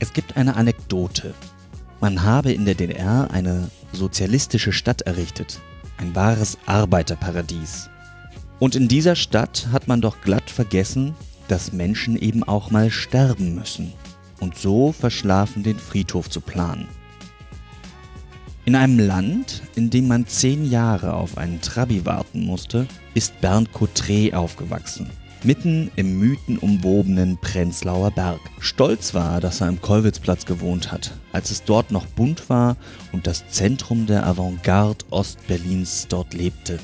Es gibt eine Anekdote. Man habe in der DDR eine sozialistische Stadt errichtet. Ein wahres Arbeiterparadies. Und in dieser Stadt hat man doch glatt vergessen, dass Menschen eben auch mal sterben müssen. Und so verschlafen den Friedhof zu planen. In einem Land, in dem man zehn Jahre auf einen Trabi warten musste, ist Bernd Cottret aufgewachsen. Mitten im mythenumwobenen Prenzlauer Berg. Stolz war, dass er im Kollwitzplatz gewohnt hat, als es dort noch bunt war und das Zentrum der Avantgarde Ostberlins dort lebte.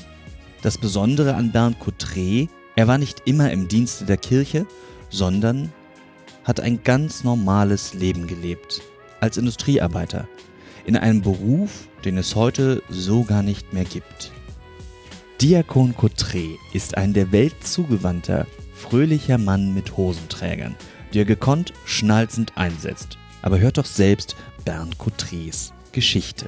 Das Besondere an Bernd Cottret, er war nicht immer im Dienste der Kirche, sondern hat ein ganz normales Leben gelebt. Als Industriearbeiter in einem Beruf, den es heute so gar nicht mehr gibt. Diakon Cottret ist ein der Welt zugewandter, fröhlicher Mann mit Hosenträgern, der gekonnt schnalzend einsetzt. Aber hört doch selbst Bernd Cottrets Geschichte.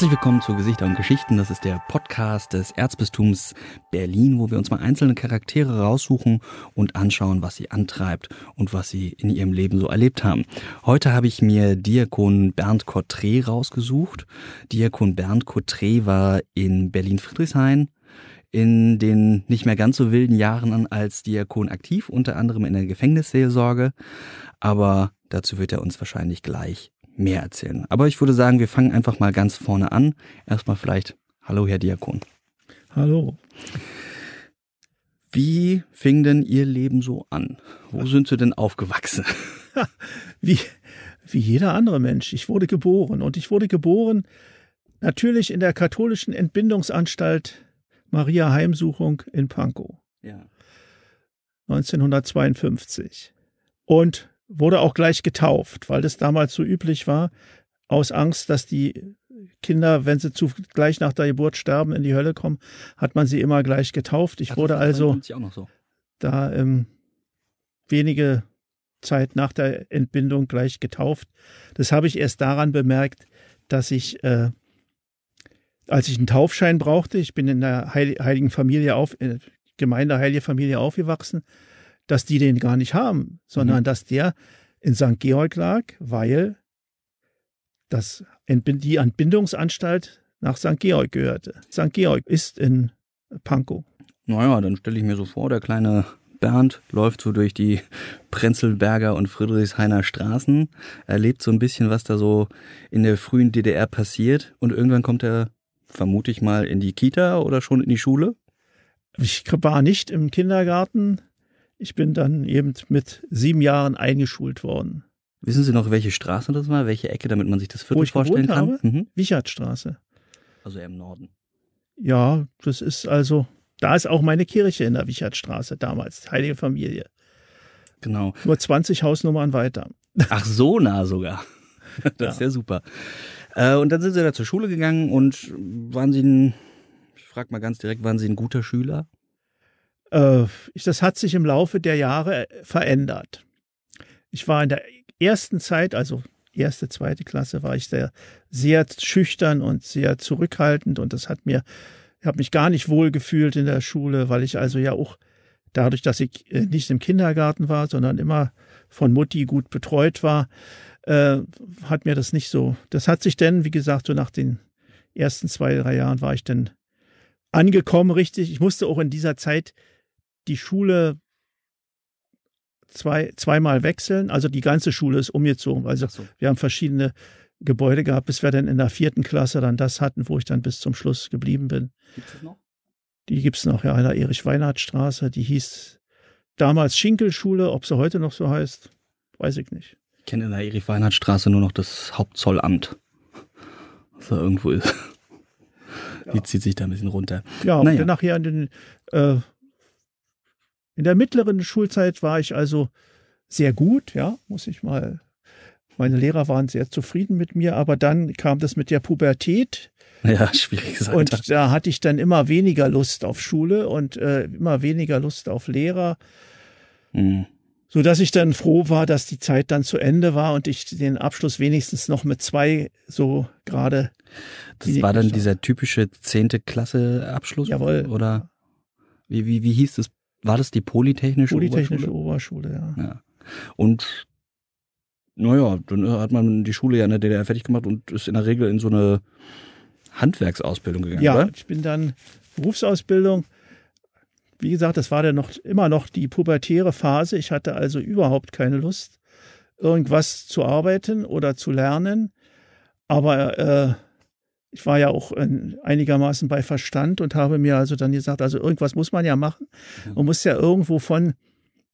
Herzlich willkommen zu Gesichter und Geschichten. Das ist der Podcast des Erzbistums Berlin, wo wir uns mal einzelne Charaktere raussuchen und anschauen, was sie antreibt und was sie in ihrem Leben so erlebt haben. Heute habe ich mir Diakon Bernd Cottret rausgesucht. Diakon Bernd Cottret war in Berlin-Friedrichshain in den nicht mehr ganz so wilden Jahren als Diakon aktiv, unter anderem in der Gefängnisseelsorge. Aber dazu wird er uns wahrscheinlich gleich mehr erzählen. Aber ich würde sagen, wir fangen einfach mal ganz vorne an. Erstmal vielleicht, hallo Herr Diakon. Hallo. Wie fing denn Ihr Leben so an? Wo sind Sie denn aufgewachsen? wie, wie jeder andere Mensch. Ich wurde geboren und ich wurde geboren natürlich in der katholischen Entbindungsanstalt Maria Heimsuchung in Pankow. Ja. 1952. Und wurde auch gleich getauft, weil das damals so üblich war, aus Angst, dass die Kinder, wenn sie zu, gleich nach der Geburt sterben, in die Hölle kommen, hat man sie immer gleich getauft. Ich Ach, wurde also so. da ähm, wenige Zeit nach der Entbindung gleich getauft. Das habe ich erst daran bemerkt, dass ich, äh, als ich einen Taufschein brauchte, ich bin in der Heiligen Familie auf, äh, Gemeinde Heilige Familie aufgewachsen, dass die den gar nicht haben, sondern mhm. dass der in St. Georg lag, weil das, die Entbindungsanstalt nach St. Georg gehörte. St. Georg ist in Pankow. Naja, dann stelle ich mir so vor, der kleine Bernd läuft so durch die Prenzlberger und Friedrichshainer Straßen, erlebt so ein bisschen, was da so in der frühen DDR passiert und irgendwann kommt er, vermute ich mal, in die Kita oder schon in die Schule? Ich war nicht im Kindergarten, ich bin dann eben mit sieben Jahren eingeschult worden. Wissen Sie noch, welche Straße das war? Welche Ecke, damit man sich das Viertel vorstellen kann? Habe? Mhm. Wichertstraße. Also eher im Norden. Ja, das ist also, da ist auch meine Kirche in der Wichertstraße damals, Heilige Familie. Genau. Nur 20 Hausnummern weiter. Ach, so nah sogar. Das ja. ist ja super. Äh, und dann sind Sie da zur Schule gegangen und waren Sie ein, ich frage mal ganz direkt, waren Sie ein guter Schüler? Äh, das hat sich im Laufe der Jahre äh, verändert. Ich war in der ersten Zeit, also erste, zweite Klasse, war ich sehr, sehr schüchtern und sehr zurückhaltend und das hat mir, ich habe mich gar nicht wohl gefühlt in der Schule, weil ich also ja auch dadurch, dass ich äh, nicht im Kindergarten war, sondern immer von Mutti gut betreut war, äh, hat mir das nicht so. Das hat sich denn, wie gesagt, so nach den ersten zwei, drei Jahren war ich dann angekommen, richtig. Ich musste auch in dieser Zeit die Schule zwei, zweimal wechseln. Also die ganze Schule ist umgezogen. Also so. wir haben verschiedene Gebäude gehabt, bis wir dann in der vierten Klasse dann das hatten, wo ich dann bis zum Schluss geblieben bin. Gibt es noch? Die gibt's noch, ja, in der Erich-Weinhardt-Straße. Die hieß damals Schinkelschule. Ob sie heute noch so heißt, weiß ich nicht. Ich kenne in der Erich-Weinhardt-Straße nur noch das Hauptzollamt. Was da irgendwo ist. Ja. Die zieht sich da ein bisschen runter. Ja, und Naja. dann nachher in den, äh, in der mittleren Schulzeit war ich also sehr gut, ja, muss ich mal. Meine Lehrer waren sehr zufrieden mit mir, aber dann kam das mit der Pubertät Ja, schwieriges Alter. und da hatte ich dann immer weniger Lust auf Schule und äh, immer weniger Lust auf Lehrer, Mhm. so dass ich dann froh war, dass die Zeit dann zu Ende war und ich den Abschluss wenigstens noch mit zwei so gerade. Das war dann dieser typische zehnte Klasse Abschluss? Jawohl. Oder wie, wie, wie hieß das? War das die Polytechnische, Polytechnische Oberschule? Oberschule, ja. Ja. Und naja, dann hat man die Schule ja in der DDR fertig gemacht und ist in der Regel in so eine Handwerksausbildung gegangen, Ja, oder? ich bin dann Berufsausbildung. Wie gesagt, das war dann noch immer noch die pubertäre Phase. Ich hatte also überhaupt keine Lust, irgendwas zu arbeiten oder zu lernen. Aber äh, ich war ja auch äh, einigermaßen bei Verstand und habe mir also dann gesagt, also irgendwas muss man ja machen. Man muss ja irgendwo von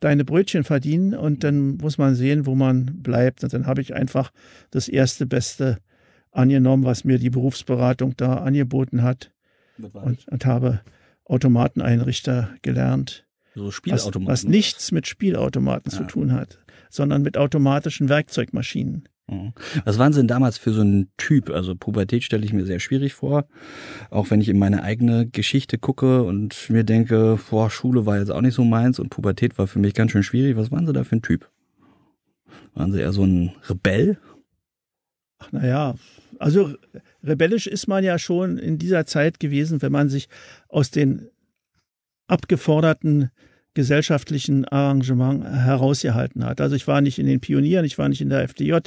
deine Brötchen verdienen und dann muss man sehen, wo man bleibt. Und dann habe ich einfach das erste Beste angenommen, was mir die Berufsberatung da angeboten hat und, und habe Automateneinrichter gelernt, so was, Spielautomaten. was nichts mit Spielautomaten zu Ja. tun hat, sondern mit automatischen Werkzeugmaschinen. Mhm. Was waren Sie denn damals für so ein Typ? Also Pubertät stelle ich mir sehr schwierig vor. Auch wenn ich in meine eigene Geschichte gucke und mir denke, boah, Schule war jetzt auch nicht so meins und Pubertät war für mich ganz schön schwierig. Was waren Sie da für ein Typ? Waren Sie eher so ein Rebell? Ach, naja, also rebellisch ist man ja schon in dieser Zeit gewesen, wenn man sich aus den abgeforderten gesellschaftlichen Arrangement herausgehalten hat. Also ich war nicht in den Pionieren, ich war nicht in der FDJ,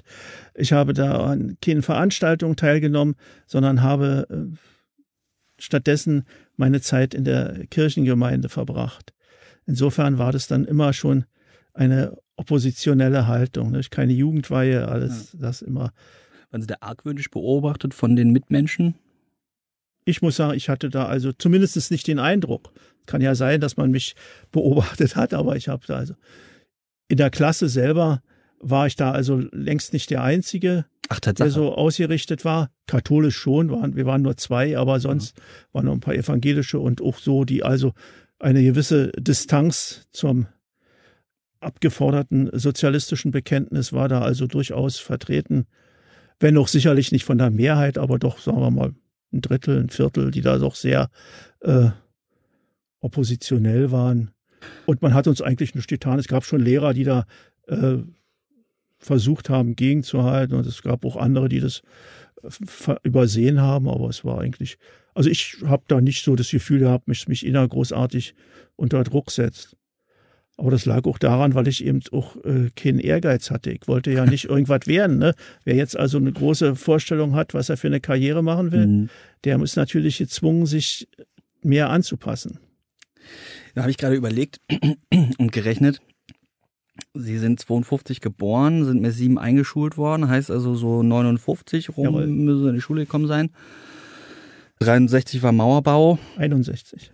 ich habe da an keinen Veranstaltungen teilgenommen, sondern habe äh, stattdessen meine Zeit in der Kirchengemeinde verbracht. Insofern war das dann immer schon eine oppositionelle Haltung, nicht? keine Jugendweihe, alles das immer. Waren Sie da argwöhnisch beobachtet von den Mitmenschen? Ich muss sagen, ich hatte da also zumindest nicht den Eindruck. Kann ja sein, dass man mich beobachtet hat, aber ich habe da also in der Klasse selber war ich da also längst nicht der Einzige, Ach, der so ausgerichtet war. Katholisch schon, waren, wir waren nur zwei, aber sonst waren noch ein paar evangelische und auch so, die also eine gewisse Distanz zum abgeforderten sozialistischen Bekenntnis war da also durchaus vertreten. Wenn auch sicherlich nicht von der Mehrheit, aber doch, sagen wir mal, ein Drittel, ein Viertel, die da doch sehr äh, oppositionell waren. Und man hat uns eigentlich nicht getan. Es gab schon Lehrer, die da äh, versucht haben, gegenzuhalten. Und es gab auch andere, die das übersehen haben. Aber es war eigentlich, also ich habe da nicht so das Gefühl gehabt, mich, mich inner großartig unter Druck setzt. Aber das lag auch daran, weil ich eben auch äh, keinen Ehrgeiz hatte. Ich wollte ja nicht irgendwas werden. Ne? Wer jetzt also eine große Vorstellung hat, was er für eine Karriere machen will, Mhm. der ist natürlich gezwungen, sich mehr anzupassen. Da habe ich gerade überlegt und gerechnet. Sie sind 52 geboren, sind mit sieben eingeschult worden, heißt also so 59 rum Jawohl. müssen sie in die Schule gekommen sein. 63 war Mauerbau. 61.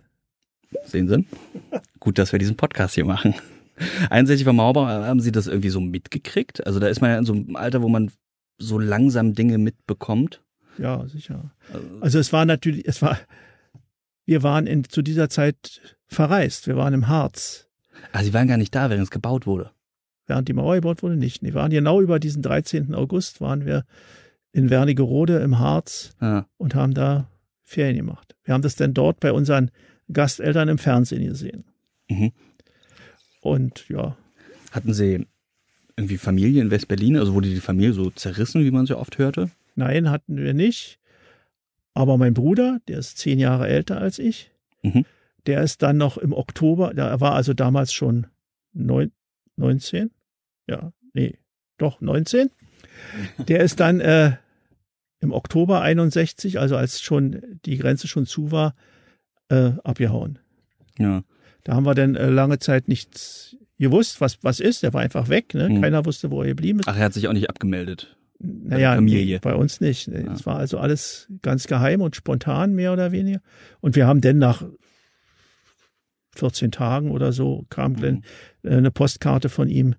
Sehen Sie? Gut, dass wir diesen Podcast hier machen. 61 war Mauerbau, haben Sie das irgendwie so mitgekriegt? Also da ist man ja in so einem Alter, wo man so langsam Dinge mitbekommt. Ja, sicher. Also, Also es war natürlich, es war, wir waren in, zu dieser Zeit verreist. Wir waren im Harz. ah, Sie waren gar nicht da, während es gebaut wurde. Während die Mauer gebaut wurde, nicht. Wir waren genau über diesen 13. August waren wir in Wernigerode im Harz Ja. und haben da Ferien gemacht. Wir haben das dann dort bei unseren Gasteltern im Fernsehen gesehen. Mhm. Und ja, Hatten Sie irgendwie Familie in West-Berlin? Also wurde die Familie so zerrissen, wie man so oft hörte? nein, hatten wir nicht. Aber mein Bruder, der ist zehn Jahre älter als ich, Mhm. der ist dann noch im Oktober, der war also damals schon neun, 19, ja, nee, doch 19. Der ist dann äh, im Oktober 61, also als schon die Grenze schon zu war, äh, abgehauen. Ja. Da haben wir dann äh, lange Zeit nichts gewusst, was, was ist. Der war einfach weg. Ne? Mhm. Keiner wusste, wo er geblieben ist. Ach, er hat sich auch nicht abgemeldet. Naja, Familie. bei uns nicht. Es Ja. war also alles ganz geheim und spontan, mehr oder weniger. Und wir haben dann nach 14 Tagen oder so kam Glenn äh, eine Postkarte von ihm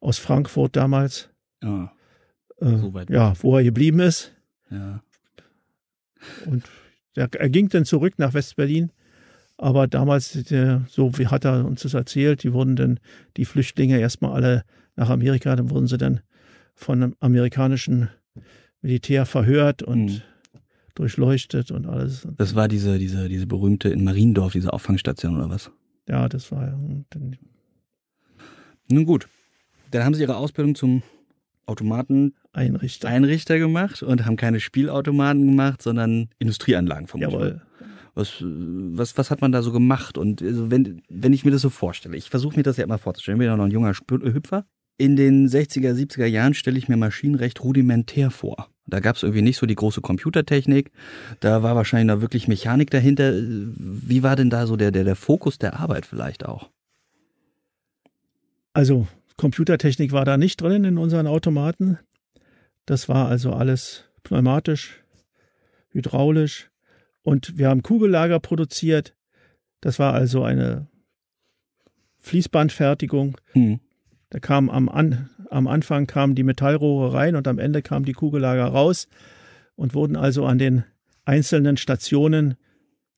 aus Frankfurt damals. Ja, Äh, so weit. ja, wo er geblieben ist. ja. Und er, er ging dann zurück nach West-Berlin. Aber damals, der, so wie hat er uns das erzählt, die wurden dann, die Flüchtlinge erstmal alle nach Amerika, dann wurden sie dann von einem amerikanischen Militär verhört und Mhm. durchleuchtet und alles. Das war diese, diese, diese berühmte in Mariendorf, diese Auffangstation oder was? ja, das war ja. Nun gut. Dann haben sie ihre Ausbildung zum Automateneinrichter Einrichter. gemacht und haben keine Spielautomaten gemacht, sondern Industrieanlagen vermutlich. Jawohl. Was, was, was hat man da so gemacht? Und also wenn, wenn ich mir das so vorstelle, ich versuche mir das ja immer vorzustellen, ich bin ja noch ein junger Hüpfer. In den 60er, 70er Jahren stelle ich mir Maschinenrecht rudimentär vor. Da gab es irgendwie nicht so die große Computertechnik. Da war wahrscheinlich noch wirklich Mechanik dahinter. Wie war denn da so der, der, der Fokus der Arbeit vielleicht auch? Also Computertechnik war da nicht drin in unseren Automaten. Das war also alles pneumatisch, hydraulisch. Und wir haben Kugellager produziert. Das war also eine Fließbandfertigung. Hm. Da kam am, An am Anfang kamen die Metallrohre rein und am Ende kamen die Kugellager raus und wurden also an den einzelnen Stationen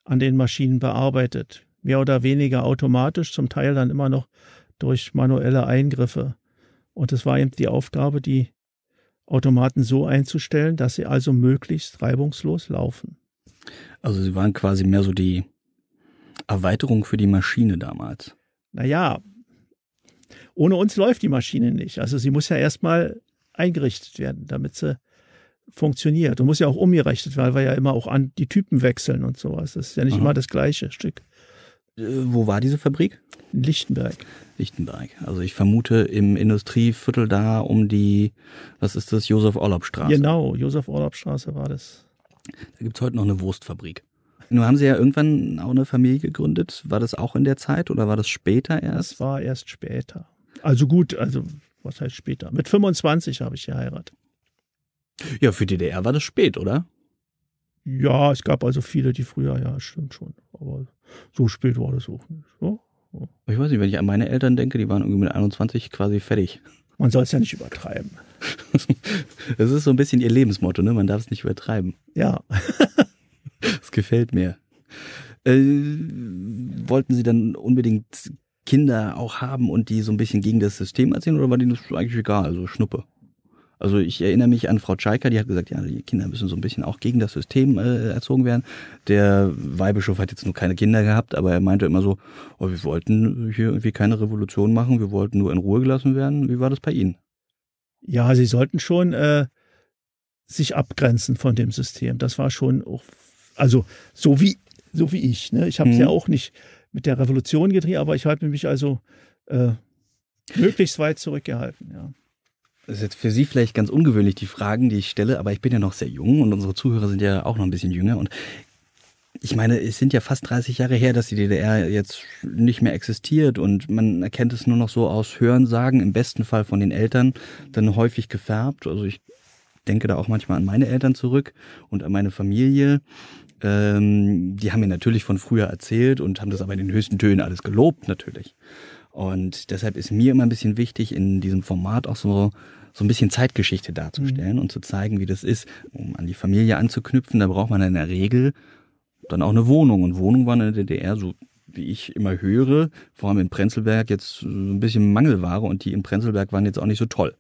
an den Maschinen bearbeitet. Mehr oder weniger automatisch, zum Teil dann immer noch durch manuelle Eingriffe. Und es war eben die Aufgabe, die Automaten so einzustellen, dass sie also möglichst reibungslos laufen. Also sie waren quasi mehr so die Erweiterung für die Maschine damals. Naja, ohne uns läuft die Maschine nicht. Also sie muss ja erstmal eingerichtet werden, damit sie funktioniert. Und muss ja auch umgerechnet werden, weil wir ja immer auch an die Typen wechseln und sowas. Das ist ja nicht Aha. immer das gleiche Stück. Äh, wo war diese Fabrik? In Lichtenberg. Lichtenberg. Also ich vermute im Industrieviertel da um die, was ist das, Josef-Orlob-Straße. Genau, Josef-Orlob-Straße war das. Da gibt's heute noch eine Wurstfabrik. Nun haben Sie ja irgendwann auch eine Familie gegründet. War das auch in der Zeit oder war das später erst? Das war erst später. Also gut, also was heißt später? Mit 25 habe ich geheiratet. Ja, für DDR war das spät, oder? Ja, es gab also viele, die früher, ja, stimmt schon. Aber so spät war das auch nicht. So. Ich weiß nicht, wenn ich an meine Eltern denke, die waren irgendwie mit 21 quasi fertig. Man soll es ja nicht übertreiben. Das ist so ein bisschen ihr Lebensmotto, ne? Man darf es nicht übertreiben. Ja, Das gefällt mir. Äh, wollten Sie dann unbedingt Kinder auch haben und die so ein bisschen gegen das System erzählen oder war denen das eigentlich egal, also Schnuppe? Also ich erinnere mich an Frau Tschaika, die hat gesagt, ja, die Kinder müssen so ein bisschen auch gegen das System äh, erzogen werden. Der Weihbischof hat jetzt nur keine Kinder gehabt, aber er meinte immer so, oh, wir wollten hier irgendwie keine Revolution machen, wir wollten nur in Ruhe gelassen werden. Wie war das bei Ihnen? ja, sie sollten schon äh, sich abgrenzen von dem System. Das war schon auch, also so wie, so wie ich. Ne? Ich habe es Mhm. ja auch nicht mit der Revolution gedreht, aber ich habe mich also äh, möglichst weit zurückgehalten. Ja. Das ist jetzt für Sie vielleicht ganz ungewöhnlich, die Fragen, die ich stelle, aber ich bin ja noch sehr jung und unsere Zuhörer sind ja auch noch ein bisschen jünger. Und ich meine, es sind ja fast 30 Jahre her, dass die DDR jetzt nicht mehr existiert und man erkennt es nur noch so aus Hörensagen, im besten Fall von den Eltern, dann häufig gefärbt. Also ich denke da auch manchmal an meine Eltern zurück und an meine Familie. Ähm, die haben mir natürlich von früher erzählt und haben das aber in den höchsten Tönen alles gelobt, natürlich. Und deshalb ist mir immer ein bisschen wichtig, in diesem Format auch so, so ein bisschen Zeitgeschichte darzustellen und zu zeigen, wie das ist, um an die Familie anzuknüpfen. Da braucht man in der Regel dann auch eine Wohnung. Und Wohnungen waren in der DDR, so wie ich immer höre, vor allem in Prenzlberg jetzt äh, ein bisschen Mangelware und die in Prenzlberg waren jetzt auch nicht so toll.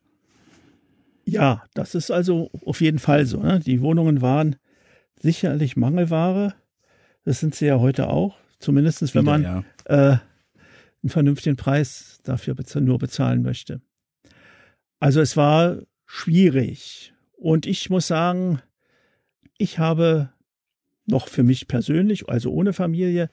Ja, das ist also auf jeden Fall so. Ne? Die Wohnungen waren sicherlich Mangelware. Das sind sie ja heute auch. Zumindest wenn man ja. äh, einen vernünftigen Preis dafür bez nur bezahlen möchte. Also es war schwierig. Und ich muss sagen, ich habe noch für mich persönlich, also ohne Familie,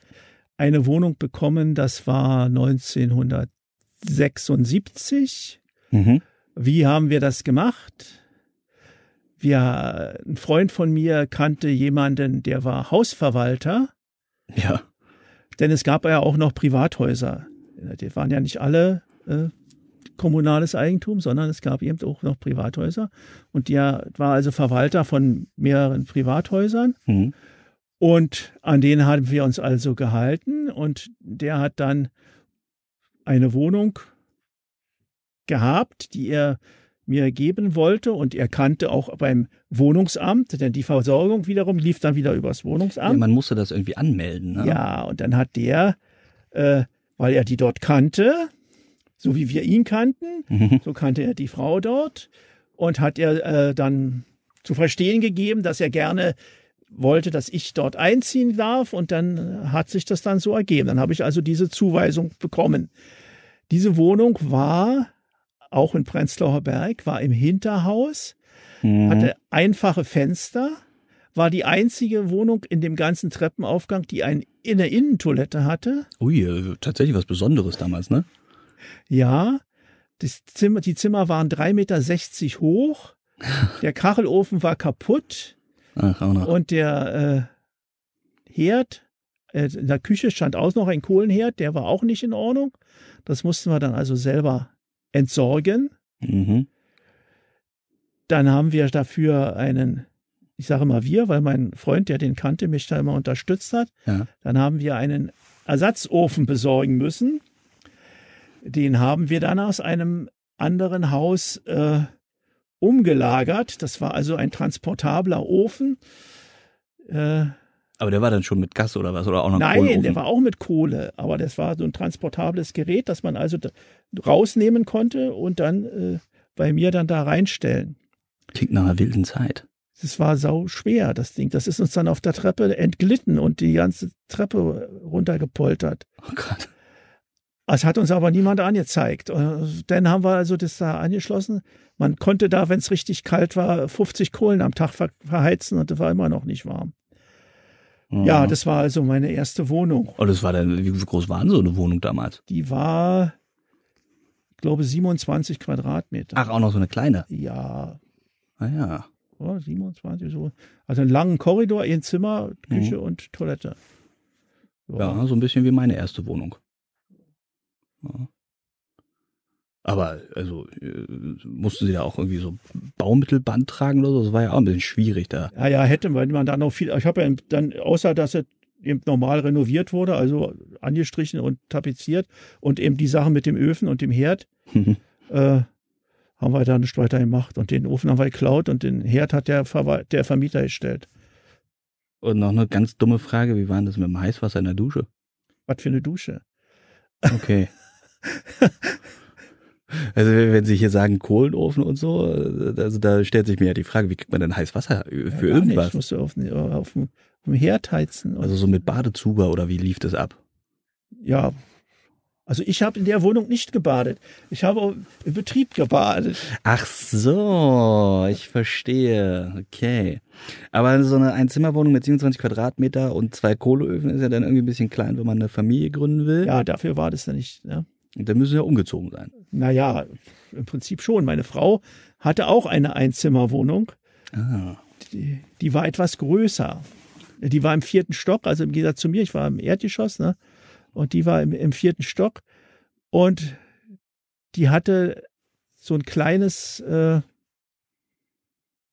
eine Wohnung bekommen. Das war 1976. Mhm. Wie haben wir das gemacht? Wir, ein Freund von mir kannte jemanden, der war Hausverwalter, Ja. denn es gab ja auch noch Privathäuser. Die waren ja nicht alle äh, kommunales Eigentum, sondern es gab eben auch noch Privathäuser. Und der war also Verwalter von mehreren Privathäusern. Mhm. Und an den haben wir uns also gehalten und der hat dann eine Wohnung gehabt, die er mir geben wollte und er kannte auch beim Wohnungsamt, denn die Versorgung wiederum lief dann wieder übers Wohnungsamt. Ja, man musste das irgendwie anmelden. Ne? Ja, und dann hat der, äh, weil er die dort kannte, so wie wir ihn kannten, Mhm. so kannte er die Frau dort und hat er äh, dann zu verstehen gegeben, dass er gerne wollte, dass ich dort einziehen darf und dann hat sich das dann so ergeben. Dann habe ich also diese Zuweisung bekommen. Diese Wohnung war auch in Prenzlauer Berg, war im Hinterhaus, Mhm. hatte einfache Fenster, war die einzige Wohnung in dem ganzen Treppenaufgang, die ein, eine Innentoilette hatte. Ui, äh, tatsächlich was Besonderes damals, ne? Ja, das Zimmer, die Zimmer waren 3,60 Meter hoch. Der Kachelofen war kaputt Ach, auch noch. und der äh, Herd, äh, in der Küche stand auch noch ein Kohlenherd, der war auch nicht in Ordnung. Das mussten wir dann also selber entsorgen. Mhm. Dann haben wir dafür einen, ich sage mal wir, weil mein Freund, der den kannte, mich da immer unterstützt hat. Ja. Dann haben wir einen Ersatzofen besorgen müssen. Den haben wir dann aus einem anderen Haus äh, umgelagert. Das war also ein transportabler Ofen. Äh, Aber der war dann schon mit Gas oder was? Oder auch noch nein, Kohleofen? der war auch mit Kohle, aber das war so ein transportables Gerät, das man also rausnehmen konnte und dann äh, bei mir dann da reinstellen. Klingt nach einer wilden Zeit. Das war sau schwer, das Ding. Das ist uns dann auf der Treppe entglitten und die ganze Treppe runtergepoltert. Oh Gott. Es hat uns aber niemand angezeigt. Äh, Dann haben wir also das da angeschlossen. Man konnte da, wenn es richtig kalt war, 50 Kohlen am Tag ver verheizen und das war immer noch nicht warm. Mhm. Ja, das war also meine erste Wohnung. Oh, das war dann, wie groß war denn so eine Wohnung damals? Die war, ich glaube, 27 Quadratmeter. Ach, auch noch so eine kleine. Ja, Ah ja. oh, 27 so. Also einen langen Korridor, ein Zimmer, Küche und Toilette. Ja, so ein bisschen wie meine erste Wohnung. Ja. Aber, also, äh, mussten sie da auch irgendwie so Baumittelband tragen oder so? Das war ja auch ein bisschen schwierig da. Ja, ja, hätte man man da noch viel. Ich habe ja dann, außer dass es eben normal renoviert wurde, also angestrichen und tapeziert und eben die Sachen mit dem Öfen und dem Herd, äh, haben wir da nicht weiter gemacht. Und den Ofen haben wir geklaut und den Herd hat der, Verwal- der Vermieter gestellt. Und noch eine ganz dumme Frage, wie war denn das mit dem Heißwasser in der Dusche? Was für eine Dusche. Okay. Also wenn Sie hier sagen Kohlenofen und so, äh, also da stellt sich mir ja die Frage, wie kriegt man denn heiß Wasser für Ja, irgendwas? Nicht. Musst du auf, den- auf, dem, auf dem Herd heizen. Also so mit Badezuber oder wie lief das ab? ja. Also ich habe in der Wohnung nicht gebadet. Ich habe im Betrieb gebadet. Ach so, ich verstehe. Okay. Aber so eine Einzimmerwohnung mit 27 Quadratmeter und zwei Kohleöfen ist ja dann irgendwie ein bisschen klein, wenn man eine Familie gründen will. Ja, dafür war das ja nicht. Ja. Und dann müssen sie ja umgezogen sein. Naja, im Prinzip schon. Meine Frau hatte auch eine Einzimmerwohnung. Ah. Die, die war etwas größer. Die war im vierten Stock, also im Gegensatz zu mir, ich war im Erdgeschoss, ne? Und die war im, im vierten Stock. Und die hatte so ein kleines, äh,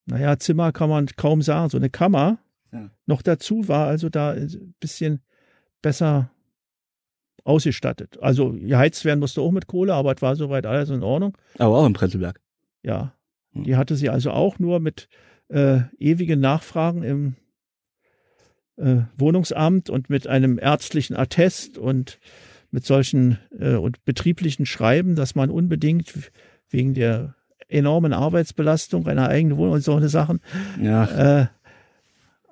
naja, Zimmer kann man kaum sagen, so eine Kammer. Ja. Noch dazu war also da ein bisschen besser ausgestattet. Also geheizt werden musste auch mit Kohle, aber es war soweit alles in Ordnung. Aber auch im Prenzlberg. Ja, Hm. die hatte sie also auch nur mit äh, ewigen Nachfragen im äh, Wohnungsamt und mit einem ärztlichen Attest und mit solchen äh, und betrieblichen Schreiben, dass man unbedingt wegen der enormen Arbeitsbelastung einer eigenen Wohnung und solche Sachen Ja. äh,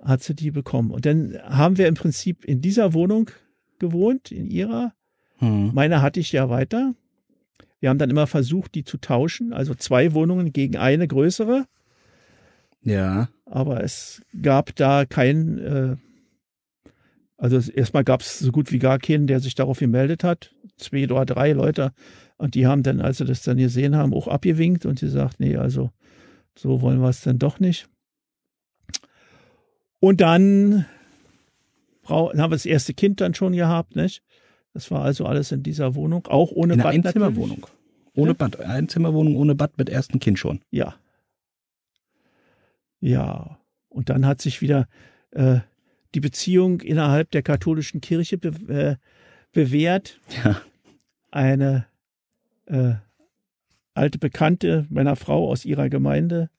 hat sie die bekommen. Und dann haben wir im Prinzip in dieser Wohnung gewohnt, in ihrer. Hm. Meine hatte ich ja weiter. Wir haben dann immer versucht, die zu tauschen, also zwei Wohnungen gegen eine größere. Ja. Aber es gab da keinen, äh, also erstmal gab es so gut wie gar keinen, der sich darauf gemeldet hat. Zwei oder drei Leute. Und die haben dann, als sie das dann gesehen haben, auch abgewinkt und gesagt, nee, also so wollen wir es dann doch nicht. Und dann dann haben wir das erste Kind dann schon gehabt, nicht? Das war also alles in dieser Wohnung, auch ohne In Bad natürlich. Einzimmerwohnung. Ohne Bad. Einzimmerwohnung ohne Bad mit erstem Kind schon. Ja. Ja. Und dann hat sich wieder, äh, die Beziehung innerhalb der katholischen Kirche be äh, bewährt. Ja. Eine äh, alte Bekannte meiner Frau aus ihrer Gemeinde,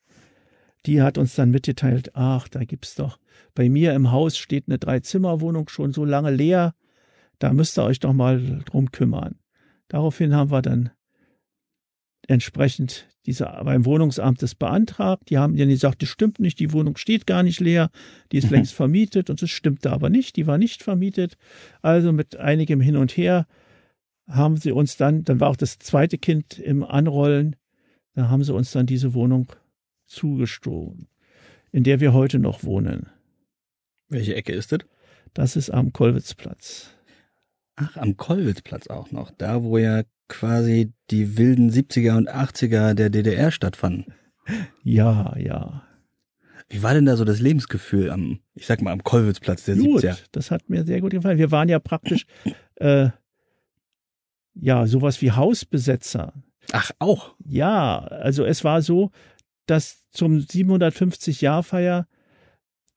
die hat uns dann mitgeteilt, ach, da gibt's doch, bei mir im Haus steht eine Dreizimmerwohnung schon so lange leer, da müsst ihr euch doch mal drum kümmern. Daraufhin haben wir dann entsprechend diese beim Wohnungsamt das beantragt. Die haben dann gesagt, das stimmt nicht, die Wohnung steht gar nicht leer, die ist längst vermietet und das stimmte aber nicht, die war nicht vermietet. Also mit einigem Hin und Her haben sie uns dann, dann war auch das zweite Kind im Anrollen, da haben sie uns dann diese Wohnung zugestohlen, in der wir heute noch wohnen. Welche Ecke ist das? Das ist am Kollwitzplatz. Ach, am Kollwitzplatz auch noch. Da, wo ja quasi die wilden 70er und 80er der DDR stattfanden. Ja, ja. Wie war denn da so das Lebensgefühl am, ich sag mal, am Kollwitzplatz der gut, 70er? das hat mir sehr gut gefallen. Wir waren ja praktisch, äh, ja, sowas wie Hausbesetzer. Ach, auch. Ja, also es war so, dass zum 750-Jahr-Feier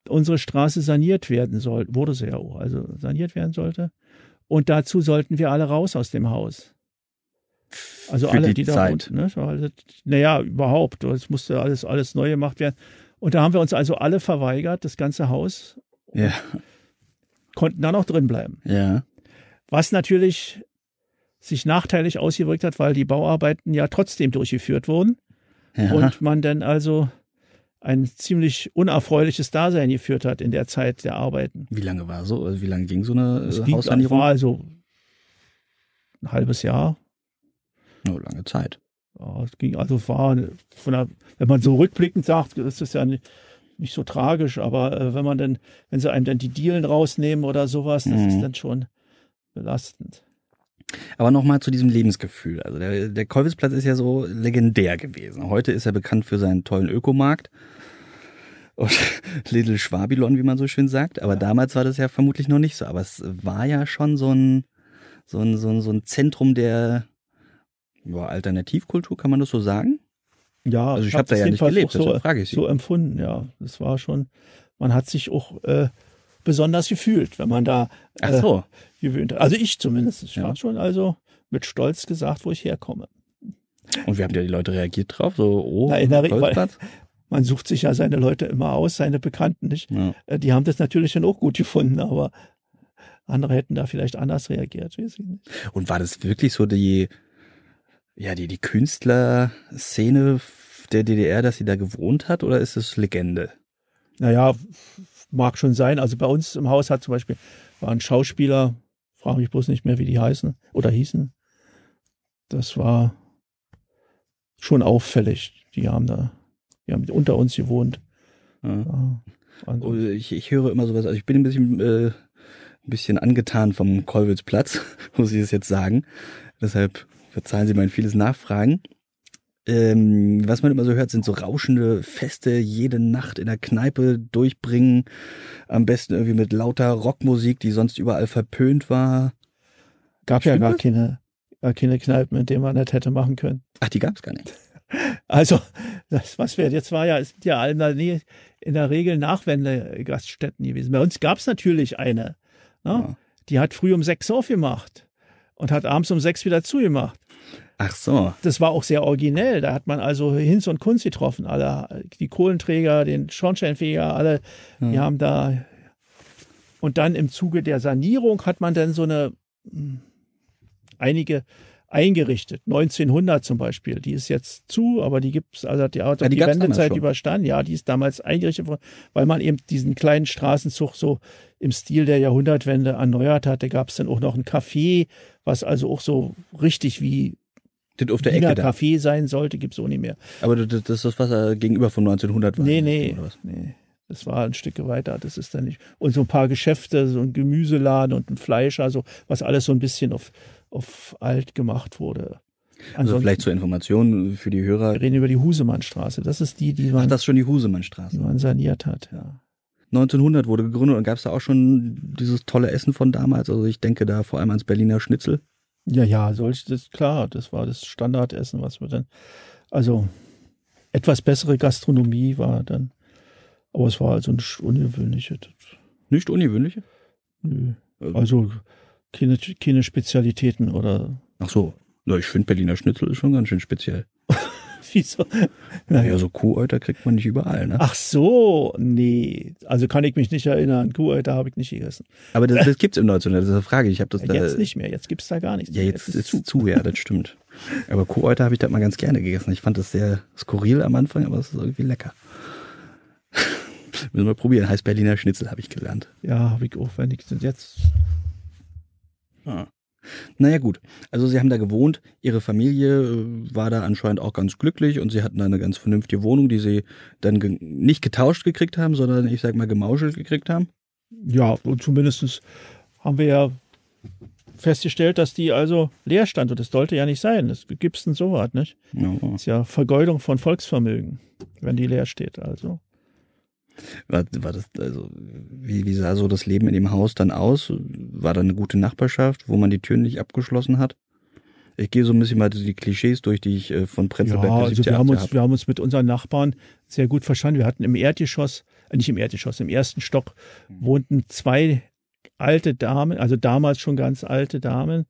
unsere Straße saniert werden sollte, wurde sie ja auch, also saniert werden sollte. Und dazu sollten wir alle raus aus dem Haus. Also Für alle, die die da Zeit. wohnten, ne? Also, naja, überhaupt. Es musste alles, alles neu gemacht werden. Und da haben wir uns also alle verweigert, das ganze Haus, Ja, konnten da noch drin bleiben. ja. Was natürlich sich nachteilig ausgewirkt hat, weil die Bauarbeiten ja trotzdem durchgeführt wurden ja. und man dann also ein ziemlich unerfreuliches Dasein geführt hat in der Zeit der Arbeiten. Wie lange war so? Also wie lange ging so eine Es äh, ging, Haussanierung? war also ein halbes Jahr. Oh, lange Zeit. Ja, es ging also war von der, wenn man so rückblickend sagt, ist es ja nicht, nicht so tragisch, aber äh, wenn man dann, wenn sie einem dann die Dielen rausnehmen oder sowas, das Mhm. ist dann schon belastend. Aber nochmal zu diesem Lebensgefühl. Also der, der Kolwitzplatz ist ja so legendär gewesen. Heute ist er bekannt für seinen tollen Ökomarkt. Und Little Schwabilon, wie man so schön sagt. Aber damals war das ja vermutlich noch nicht so. Aber es war ja schon so ein, so ein, so ein, so ein Zentrum der ja, Alternativkultur, kann man das so sagen? Ja, Also ich hab habe da ja nicht gelebt, so, frage ich Sie. so empfunden, ja. Das war schon, man hat sich auch äh, besonders gefühlt, wenn man da äh, so. gewöhnt hat. Also ich zumindest. Ich Ja. war schon also mit Stolz gesagt, wo ich herkomme. Und wie haben ja die Leute reagiert drauf? So, oh, Na, in der Re-? Man sucht sich ja seine Leute immer aus, seine Bekannten nicht. Ja. Äh, Die haben das natürlich dann auch gut gefunden, aber andere hätten da vielleicht anders reagiert. Und war das wirklich so die, ja, die, die Künstlerszene der DDR, dass sie da gewohnt hat, oder ist es Legende? Naja, mag schon sein. Also bei uns im Haus hat zum Beispiel war ein Schauspieler, frage mich bloß nicht mehr, wie die heißen oder hießen. Das war schon auffällig. Die haben da, die haben unter uns gewohnt. Ja. Also, Oh, Ich, ich höre immer sowas, also ich bin ein bisschen, äh, ein bisschen angetan vom Kollwitzplatz, muss ich es jetzt sagen. Deshalb verzeihen Sie mein vieles Nachfragen. Ähm, was man immer so hört, sind so rauschende Feste, jede Nacht in der Kneipe durchbringen. Am besten irgendwie mit lauter Rockmusik, die sonst überall verpönt war. gab ja gar das? keine, gar keine Kneipen, in denen man das hätte machen können. Ach, die gab es gar nicht. Also, das, was wir jetzt war ja, es sind ja in der Regel Nachwende-Gaststätten gewesen. Bei uns gab es natürlich eine. Ne? Ja. Die hat früh um sechs aufgemacht und hat abends um sechs wieder zugemacht. Ach so. Das war auch sehr originell. Da hat man also Hinz und Kunz getroffen. Alle, die Kohlenträger, den Schornsteinfeger, alle, die haben da. Und dann im Zuge der Sanierung hat man dann so eine, hm, einige eingerichtet. 1900 zum Beispiel. Die ist jetzt zu, aber die gibt's, also hat die, hat Ja, die die Wendezeit überstanden. Ja, die ist damals eingerichtet worden, weil man eben diesen kleinen Straßenzug so im Stil der Jahrhundertwende erneuert hatte. Gab es dann auch noch ein Café, was also auch so richtig wie Das auf der Wiener Ecke da. Café sein sollte, gibt's auch nicht mehr. Aber das, ist das, was er gegenüber von 1900 war. Nee, nee, nee. Das war ein Stück weiter, das ist dann nicht. Und so ein paar Geschäfte, so ein Gemüseladen und ein Fleisch, also was alles so ein bisschen auf, auf alt gemacht wurde. Also Ansonsten, vielleicht zur Information für die Hörer. wir reden über die Husemannstraße. Das ist die, die Ach, man, das ist schon die die Husemannstraße. man saniert hat. Ja. 1900 wurde gegründet und gab es da auch schon dieses tolle Essen von damals. Also ich denke da vor allem ans Berliner Schnitzel. Ja, ja, solch, das klar, das war das Standardessen, was wir dann, also etwas bessere Gastronomie war dann, aber es war also ein sch- ungewöhnliches. Nicht ungewöhnliche? Nö. Ähm, Also keine, keine Spezialitäten oder Ach so. Ich finde Berliner Schnitzel ist schon ganz schön speziell. wieso? Naja, so Kuhäuter kriegt man nicht überall, ne? Ach so, nee. Also kann ich mich nicht erinnern. Kuhäuter habe ich nicht gegessen. Aber das, das gibt's im 19. Das ist eine Frage. Ich habe das da. Jetzt nicht mehr. Jetzt gibt's da gar nichts. Ja, mehr. jetzt ist zu. zu, ja, das stimmt. Aber Kuhäuter habe ich das mal ganz gerne gegessen. Ich fand das sehr skurril am Anfang, aber es ist irgendwie lecker. Müssen wir probieren. Heißt Berliner Schnitzel, habe ich gelernt. Ja, habe ich auch. Wenn ich sind jetzt. Ah. Naja gut, also sie haben da gewohnt, ihre Familie äh, war da anscheinend auch ganz glücklich und sie hatten da eine ganz vernünftige Wohnung, die sie dann ge nicht getauscht gekriegt haben, sondern ich sag mal gemauschelt gekriegt haben. Ja, und zumindest haben wir ja festgestellt, dass die also leer stand. Und das sollte ja nicht sein. Das gibt's denn sowas, nicht? Ja. Das ist ja Vergeudung von Volksvermögen, wenn die leer steht. Also. War, war das, also, wie, wie sah so das Leben in dem Haus dann aus? War da eine gute Nachbarschaft, wo man die Türen nicht abgeschlossen hat? Ich gehe so ein bisschen mal die Klischees durch, die ich äh, von Ja, Prenzlberg bis also wir 17 haben, uns, habe. wir haben uns mit unseren Nachbarn sehr gut verstanden. Wir hatten im Erdgeschoss, äh, nicht im Erdgeschoss, im ersten Stock wohnten zwei alte Damen, also damals schon ganz alte Damen.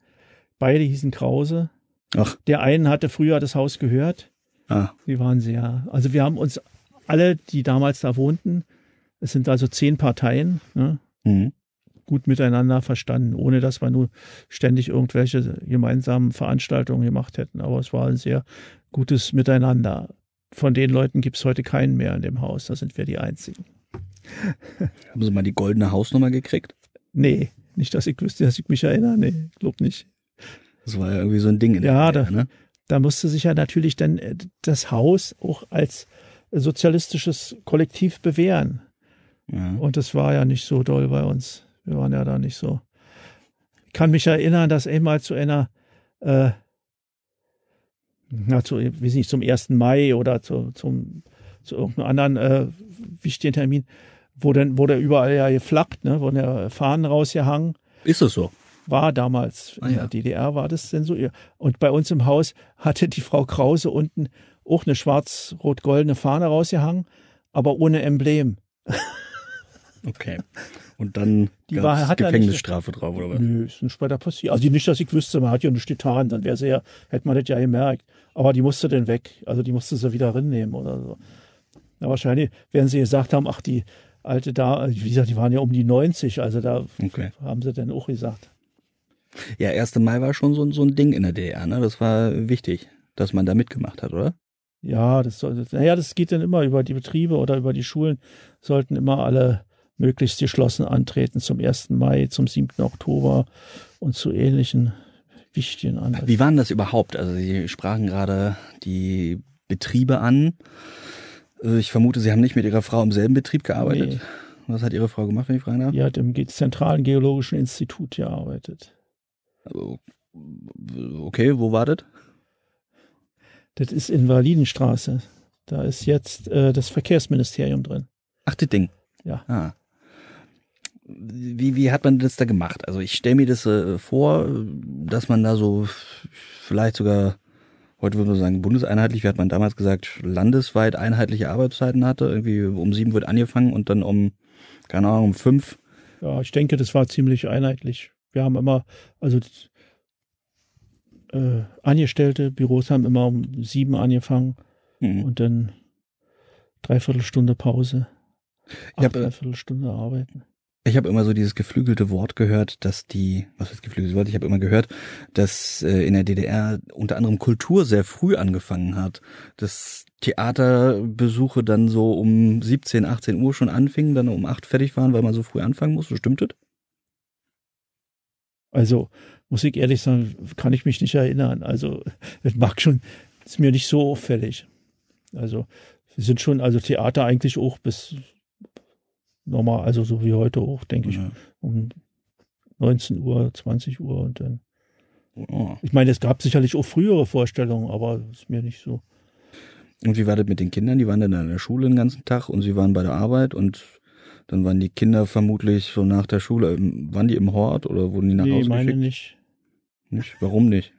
Beide hießen Krause. Ach, Der einen hatte früher das Haus gehört. ah, Die waren sehr, also wir haben uns alle, die damals da wohnten, es sind also zehn Parteien, ne, mhm. gut miteinander verstanden, ohne dass wir nur ständig irgendwelche gemeinsamen Veranstaltungen gemacht hätten. Aber es war ein sehr gutes Miteinander. Von den Leuten gibt es heute keinen mehr in dem Haus. Da sind wir die Einzigen. haben Sie mal die goldene Hausnummer gekriegt? Nee, nicht, dass ich wüsste, dass ich mich erinnere. Nee, glaub nicht. Das war ja irgendwie so ein Ding in der Ja, DDR, da- ne? Da musste sich ja natürlich dann äh, das Haus auch als sozialistisches Kollektiv bewähren. Ja. Und das war ja nicht so doll bei uns. Wir waren ja da nicht so. Ich kann mich erinnern, dass einmal zu einer, äh, na, zu, weiß nicht, zum 1. Mai oder zu, zum, zu irgendeinem anderen äh, wichtigen Termin, wo dann wurde überall ja geflaggt, ne, wurden ja Fahnen rausgehangen. Ist es so? War damals Ah, in ja. der DDR war das denn so. Und bei uns im Haus hatte die Frau Krause unten auch eine schwarz-rot-goldene Fahne rausgehangen, aber ohne Emblem. Okay. Und dann Die war- hat ja nicht- Gefängnisstrafe drauf, oder was? Nö, ist nicht weiter passiert. Also nicht, dass ich wüsste, man hat ja nichts getan, dann wäre sie ja, hätte man das ja gemerkt. Aber die musste dann weg. Also die musste sie wieder rinnehmen oder so. Na, wahrscheinlich werden sie gesagt haben, ach, die alte da, wie gesagt, die waren ja um die 90, also da Okay. haben sie dann auch gesagt. Ja, 1. Mai war schon so, ein- so ein Ding in der DDR, ne? Das war wichtig, dass man da mitgemacht hat, oder? Ja, das soll, naja, das geht dann immer über die Betriebe oder über die Schulen, sollten immer alle möglichst geschlossen antreten zum 1. Mai, zum 7. Oktober und zu ähnlichen wichtigen Anlässen. Wie war denn das überhaupt? Also Sie sprachen gerade die Betriebe an. Äh, Ich vermute, Sie haben nicht mit Ihrer Frau im selben Betrieb gearbeitet. Nee. Was hat Ihre Frau gemacht, wenn ich fragen darf? Die hat im Zentralen Geologischen Institut gearbeitet. Also, Okay, wo war das? Das ist in Walidenstraße. Da ist jetzt äh, das Verkehrsministerium drin. Ach, das Ding. Ja. Ah. Wie, wie hat man das da gemacht? Also ich stelle mir das äh, vor, dass man da so vielleicht sogar, heute würde man sagen bundeseinheitlich, wie hat man damals gesagt, landesweit einheitliche Arbeitszeiten hatte. Irgendwie um sieben wird angefangen und dann um, keine Ahnung, um fünf. Ja, ich denke, das war ziemlich einheitlich. Wir haben immer, also äh, Angestellte, Büros haben immer um sieben angefangen Hm. und dann dreiviertel Stunde Pause. Ich Ach, hab, äh, dreiviertel Stunde arbeiten. Ich habe immer so dieses geflügelte Wort gehört, dass die, was heißt geflügeltes Wort? Ich habe immer gehört, dass äh, in der DDR unter anderem Kultur sehr früh angefangen hat. Dass Theaterbesuche dann so um 17, 18 Uhr schon anfingen, dann um 8 fertig waren, weil man so früh anfangen musste. Stimmt das? Also, muss ich ehrlich sagen, kann ich mich nicht erinnern. Also, das mag schon, ist mir nicht so auffällig. Also, wir sind schon, also Theater eigentlich auch bis normal, also so wie heute auch, denke ich, Ja. um 19 Uhr, 20 Uhr und dann. Oh. Ich meine, es gab sicherlich auch frühere Vorstellungen, aber ist mir nicht so. Und wie war das mit den Kindern? Die waren dann in der Schule den ganzen Tag und sie waren bei der Arbeit und dann waren die Kinder vermutlich so nach der Schule, ähm, waren die im Hort oder wurden die nach nee, Hause meine geschickt? nicht. Nicht? Warum nicht?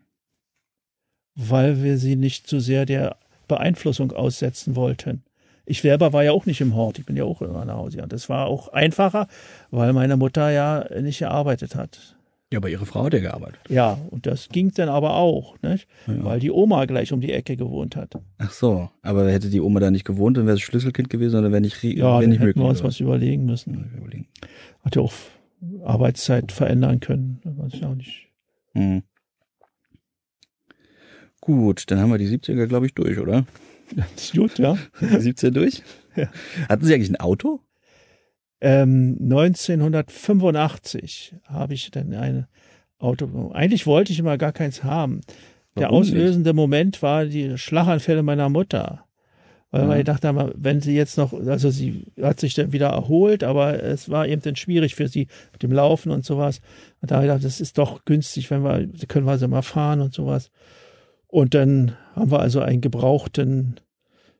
Weil wir sie nicht zu sehr der Beeinflussung aussetzen wollten. Ich selber war ja auch nicht im Hort, ich bin ja auch immer nach Hause. Und das war auch einfacher, weil meine Mutter ja nicht gearbeitet hat. Ja, aber ihre Frau hat ja gearbeitet. Ja, und das ging dann aber auch, nicht? Ja. weil die Oma gleich um die Ecke gewohnt hat. Ach so, aber hätte die Oma da nicht gewohnt, dann wäre es Schlüsselkind gewesen oder wäre nicht, Ja, wär nicht hätten möglich. wir uns oder? was überlegen müssen. Überlegen. Hat ja auch Arbeitszeit verändern können. Das weiß ich auch nicht. Hm. Gut, dann haben wir die 70er, glaube ich, durch, oder? Gut, ja. 17 durch? Ja. Hatten Sie eigentlich ein Auto? Ähm, 1985 habe ich dann ein Auto. Eigentlich wollte ich immer gar keins haben. Der Warum nicht? auslösende Moment war die Schlaganfälle meiner Mutter. Weil Ja. man gedacht haben, wenn sie jetzt noch, also sie hat sich dann wieder erholt, aber es war eben dann schwierig für sie mit dem Laufen und sowas. Und da habe ich gedacht, das ist doch günstig, wenn wir, können wir sie mal fahren und sowas. Und dann haben wir also einen gebrauchten,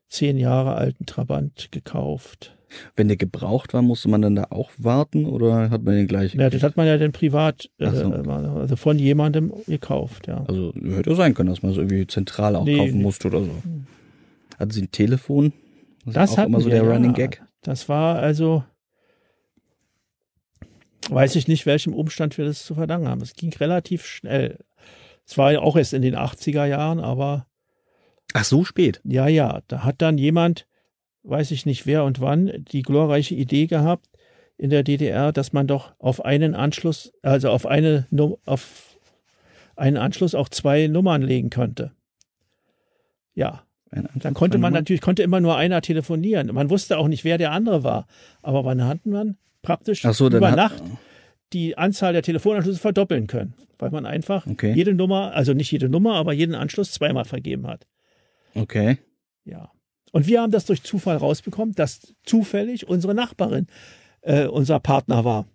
zehn Jahre alten Trabant gekauft. Wenn der gebraucht war, musste man dann da auch warten oder hat man den gleich? Ja, das hat man ja dann privat, äh, so. also von jemandem gekauft, ja. Also hätte sein können, dass man es irgendwie zentral auch Nee, kaufen musste oder so. Hatten Sie ein Telefon? Das, Das hatten immer so wir, der ja. Running Gag. Das war also, weiß ich nicht, welchem Umstand wir das zu verdanken haben. Es ging relativ schnell. Es war ja auch erst in den 80er Jahren, aber Ach, so spät. ja, ja, da hat dann jemand, weiß ich nicht wer und wann, die glorreiche Idee gehabt in der DDR, dass man doch auf einen Anschluss, also auf eine auf einen Anschluss auch zwei Nummern legen könnte. Ja, dann konnte man natürlich, konnte immer nur einer telefonieren. Man wusste auch nicht, wer der andere war. Aber dann hat man praktisch so, über Nacht die Anzahl der Telefonanschlüsse verdoppeln können. Weil man einfach Okay. jede Nummer, also nicht jede Nummer, aber jeden Anschluss zweimal vergeben hat. Okay. Ja. Und wir haben das durch Zufall rausbekommen, dass zufällig unsere Nachbarin äh, unser Partner war.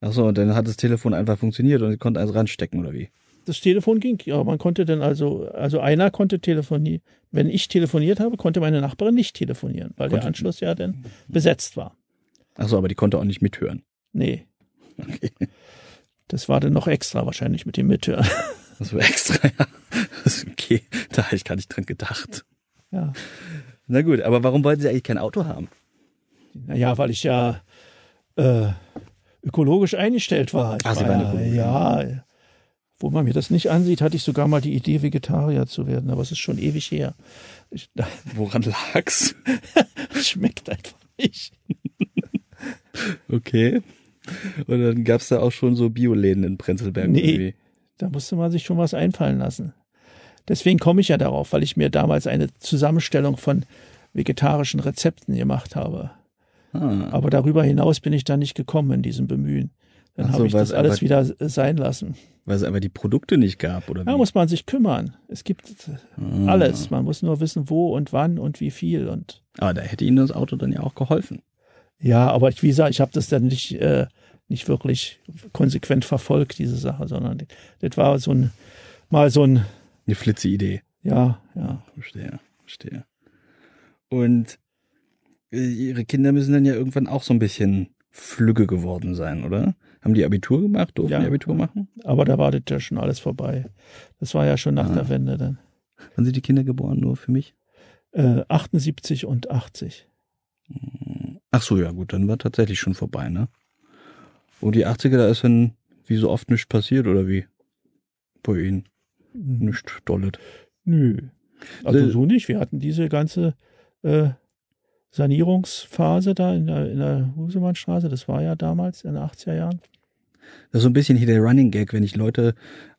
Ach so, und dann hat das Telefon einfach funktioniert und Sie konnten eins ranstecken oder wie? Das Telefon ging. Ja, man konnte dann also, also einer konnte telefonieren. Wenn ich telefoniert habe, konnte meine Nachbarin nicht telefonieren, weil der Konnte- Anschluss ja dann besetzt war. Ach so, aber die konnte auch nicht mithören. Nee. Okay. Das war dann noch extra wahrscheinlich mit dem Mithören. Das war extra, ja. Das ist okay, da habe ich gar nicht dran gedacht. Ja. Na gut, aber warum wollten Sie eigentlich kein Auto haben? Naja, weil ich ja äh, ökologisch eingestellt war. Ich Ah, Sie war waren ja, ja, wo man mir das nicht ansieht, hatte ich sogar mal die Idee, Vegetarier zu werden, aber es ist schon ewig her. Ich, Woran lag's? schmeckt einfach nicht. Okay. Und dann gab's da auch schon so Bioläden in Prenzlberg. Nee. irgendwie. Da musste man sich schon was einfallen lassen. Deswegen komme ich ja darauf, weil ich mir damals eine Zusammenstellung von vegetarischen Rezepten gemacht habe. Ah, Aber darüber hinaus bin ich da nicht gekommen in diesem Bemühen. Dann so, habe ich das es alles einfach- wieder sein lassen. weil es einfach die Produkte nicht gab, oder? Da muss man sich kümmern. Es gibt Ah. alles. Man muss nur wissen, wo und wann und wie viel. Und Aber da hätte Ihnen das Auto dann ja auch geholfen. ja, aber ich, wie gesagt, ich habe das dann nicht, äh, nicht wirklich konsequent verfolgt, diese Sache, sondern das war so ein, mal so ein, Eine flitze Idee. ja, ja. Verstehe, verstehe. Und äh, Ihre Kinder müssen dann ja irgendwann auch so ein bisschen flügge geworden sein, oder? Haben die Abitur gemacht? Durften Ja. die Abitur machen? Aber da war das ja schon alles vorbei. Das war ja schon nach Ah. der Wende dann. Wann sind die Kinder geboren? Nur für mich? Äh, 78 und 80. Ach so, ja gut, dann war tatsächlich schon vorbei, ne? Und die 80er, da ist dann wie so oft nichts passiert, oder wie? Bei Ihnen? Mhm. Nichts dollet. Nö. Also Äh, so nicht. Wir hatten diese ganze äh, Sanierungsphase da in der, in der Husemannstraße. Das war ja damals in den 80er Jahren. Das ist so ein bisschen hier der Running Gag, wenn ich Leute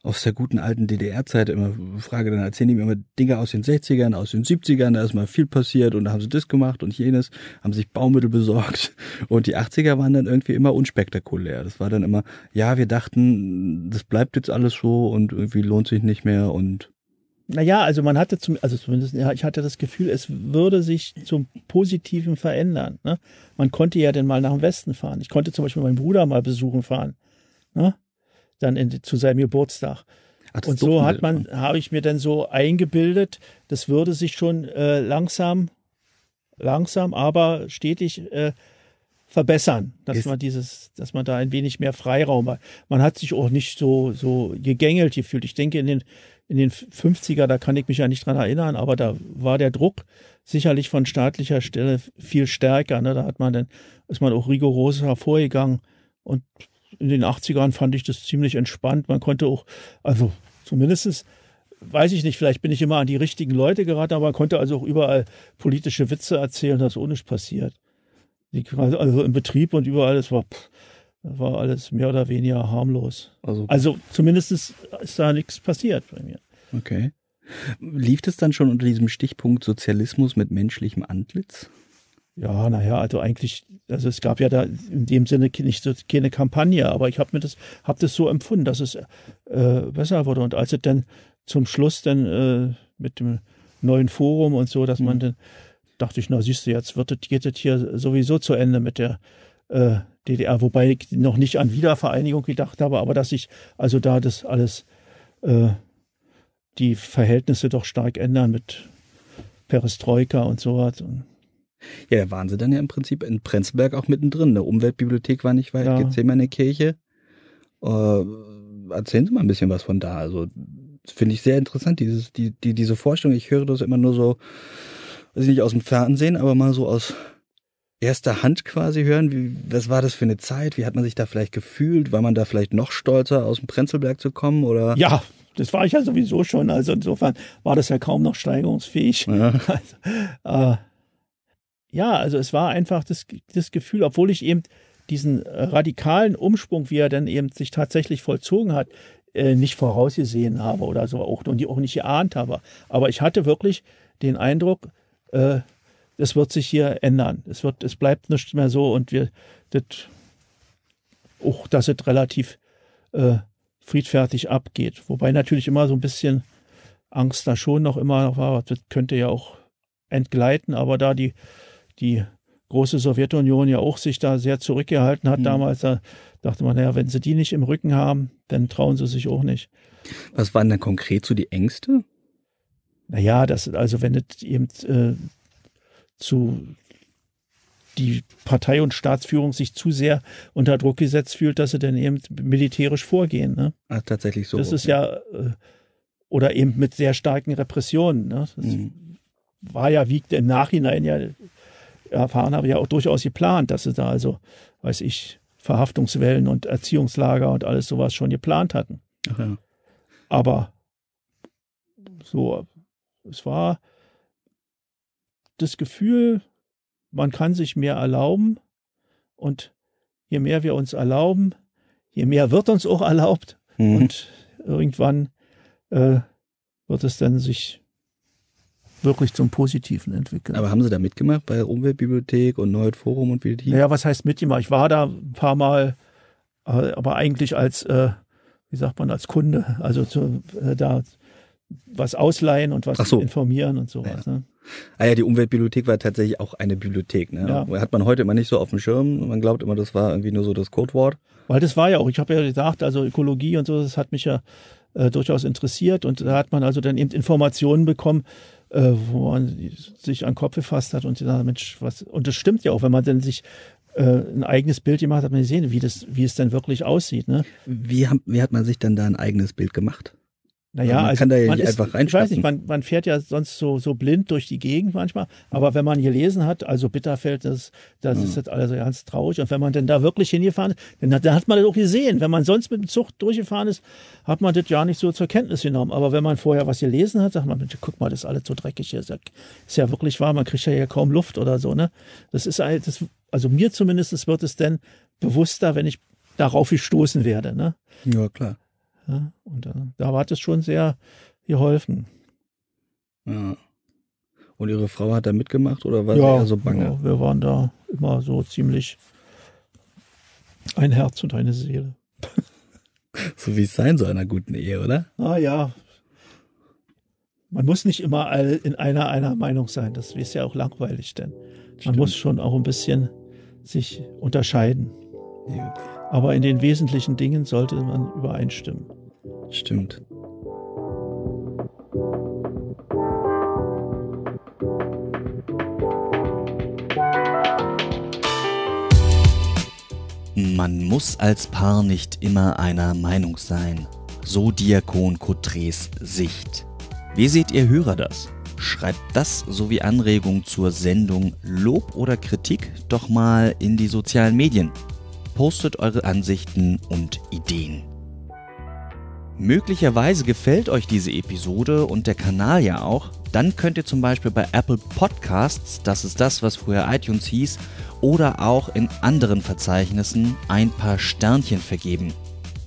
aus der guten alten DDR-Zeit immer frage, dann erzählen die mir immer Dinge aus den 60ern, aus den 70ern, da ist mal viel passiert und da haben sie das gemacht und jenes, haben sich Baumittel besorgt und die 80er waren dann irgendwie immer unspektakulär. Das war dann immer, ja, wir dachten, das bleibt jetzt alles so und irgendwie lohnt sich nicht mehr und Naja, also man hatte zum, also zumindest, ja, ich hatte das Gefühl, es würde sich zum Positiven verändern. Ne? Man konnte ja dann mal nach dem Westen fahren. Ich konnte zum Beispiel meinen Bruder mal besuchen fahren. Ne? Dann in, zu seinem Geburtstag. Ach, Und so hat sie man, habe ich mir dann so eingebildet, das würde sich schon äh, langsam, langsam, aber stetig äh, verbessern, dass Ist- man dieses, dass man da ein wenig mehr Freiraum hat. Man hat sich auch nicht so, so gegängelt gefühlt. Ich denke, in den, in den 50er, da kann ich mich ja nicht dran erinnern, aber da war der Druck sicherlich von staatlicher Stelle viel stärker. Ne? Da hat man dann, ist man auch rigoros hervorgegangen. Und in den 80ern fand ich das ziemlich entspannt. Man konnte auch, also zumindestens weiß ich nicht, vielleicht bin ich immer an die richtigen Leute geraten, aber man konnte also auch überall politische Witze erzählen, dass ohne passiert. Also im Betrieb und überall, das war, war alles mehr oder weniger harmlos. Also, also zumindest ist, ist da nichts passiert bei mir. Okay. Lief es dann schon unter diesem Stichpunkt Sozialismus mit menschlichem Antlitz? Ja, naja, also eigentlich, also es gab ja da in dem Sinne nicht so, keine Kampagne, aber ich habe mir das, habe das so empfunden, dass es äh, besser wurde. Und als es dann zum Schluss dann äh, mit dem neuen Forum und so, dass mhm. man dann dachte ich, na siehst du, jetzt wird es, geht es hier sowieso zu Ende mit der äh, DDR, wobei ich noch nicht an Wiedervereinigung gedacht habe, aber dass sich also da das alles äh, die Verhältnisse doch stark ändern mit Perestroika und sowas. Ja, da waren sie dann ja im Prinzip in Prenzlberg auch mittendrin. Eine Umweltbibliothek war nicht weit, ja. Gethsemane Kirche. Äh, erzählen Sie mal ein bisschen was von da. Also finde ich sehr interessant, dieses, die, die, diese Vorstellung. Ich höre das immer nur so, weiß ich nicht, aus dem Fernsehen, aber mal so aus erster Hand quasi hören. Wie, was war das für eine Zeit? Wie hat man sich da vielleicht gefühlt? War man da vielleicht noch stolzer, aus dem Prenzlberg zu kommen? Oder? Ja, das war ich ja sowieso schon. Also insofern war das ja kaum noch steigerungsfähig. Ja, also, äh, ja, also es war einfach das, das Gefühl, obwohl ich eben diesen radikalen Umsprung, wie er dann eben sich tatsächlich vollzogen hat, äh, nicht vorausgesehen habe oder so auch, und auch nicht geahnt habe. Aber ich hatte wirklich den Eindruck, äh, das wird sich hier ändern. Es wird, es bleibt nicht mehr so und wir, das, auch, dass es relativ äh, friedfertig abgeht. Wobei natürlich immer so ein bisschen Angst da schon noch immer noch war. Das könnte ja auch entgleiten, aber da die, die große Sowjetunion ja auch sich da sehr zurückgehalten hat mhm. damals, da dachte man, naja, wenn sie die nicht im Rücken haben, dann trauen sie sich auch nicht. Was waren denn konkret so die Ängste? Naja, das, also wenn es eben äh, zu die Partei und Staatsführung sich zu sehr unter Druck gesetzt fühlt, dass sie dann eben militärisch vorgehen. Ne? Ach, tatsächlich so. Das ist ja, äh, oder eben mit sehr starken Repressionen. Ne? Das mhm. war ja, wie im Nachhinein ja erfahren habe, ja auch durchaus geplant, dass sie da also, weiß ich, Verhaftungswellen und Erziehungslager und alles sowas schon geplant hatten. Ja. Aber so, es war das Gefühl, man kann sich mehr erlauben und je mehr wir uns erlauben, je mehr wird uns auch erlaubt mhm. und irgendwann äh, wird es dann sich wirklich zum Positiven entwickeln. Aber haben Sie da mitgemacht bei Umweltbibliothek und Neues Forum und wie die? Ja, was heißt mitgemacht? Ich war da ein paar Mal, äh, aber eigentlich als, äh, wie sagt man, als Kunde, also zu, äh, da was ausleihen und was so. informieren und sowas. Ja. Ne? Ah ja, die Umweltbibliothek war tatsächlich auch eine Bibliothek. Ne? Ja. Hat man heute immer nicht so auf dem Schirm. Man glaubt immer, das war irgendwie nur so das Codewort. Weil das war ja auch, ich habe ja gesagt, also Ökologie und so, das hat mich ja äh, durchaus interessiert. Und da hat man also dann eben Informationen bekommen, äh, wo man sich an den Kopf gefasst hat und gesagt, Mensch, was, und das stimmt ja auch, wenn man dann sich äh, ein eigenes Bild gemacht hat, man gesehen, wie, das, wie es denn wirklich aussieht. Ne? Wie, wie hat man sich dann da ein eigenes Bild gemacht? Naja, man also kann da ja nicht ist, einfach Ich weiß nicht, man, man fährt ja sonst so, so blind durch die Gegend manchmal, aber wenn man gelesen hat, also Bitterfeld, das, das mhm. ist jetzt alles ganz traurig. Und wenn man denn da wirklich hingefahren ist, dann, dann hat man das auch gesehen. Wenn man sonst mit dem Zug durchgefahren ist, hat man das ja nicht so zur Kenntnis genommen. Aber wenn man vorher was gelesen hat, sagt man, Mensch, guck mal, das ist alles so dreckig hier. Ist ja, ist ja wirklich wahr, man kriegt ja hier kaum Luft oder so. Ne? Das ist das, also mir zumindest wird es denn bewusster, wenn ich darauf gestoßen werde. Ne? Ja, klar. Ja, und da, da hat es schon sehr geholfen. Ja. Und Ihre Frau hat da mitgemacht oder war ja, sie so bange? Ja, wir waren da immer so ziemlich ein Herz und eine Seele. so wie es sein soll in einer guten Ehe, oder? Ah ja. Man muss nicht immer in einer, einer Meinung sein. Das ist ja auch langweilig, denn man Stimmt. muss schon auch ein bisschen sich unterscheiden. Ja. Aber in den wesentlichen Dingen sollte man übereinstimmen. Stimmt. Man muss als Paar nicht immer einer Meinung sein. So Diakon Cotres Sicht. Wie seht ihr Hörer das? Schreibt das sowie Anregungen zur Sendung, Lob oder Kritik doch mal in die sozialen Medien. Postet eure Ansichten und Ideen. Möglicherweise gefällt euch diese Episode und der Kanal ja auch. Dann könnt ihr zum Beispiel bei Apple Podcasts, das ist das, was früher iTunes hieß, oder auch in anderen Verzeichnissen ein paar Sternchen vergeben.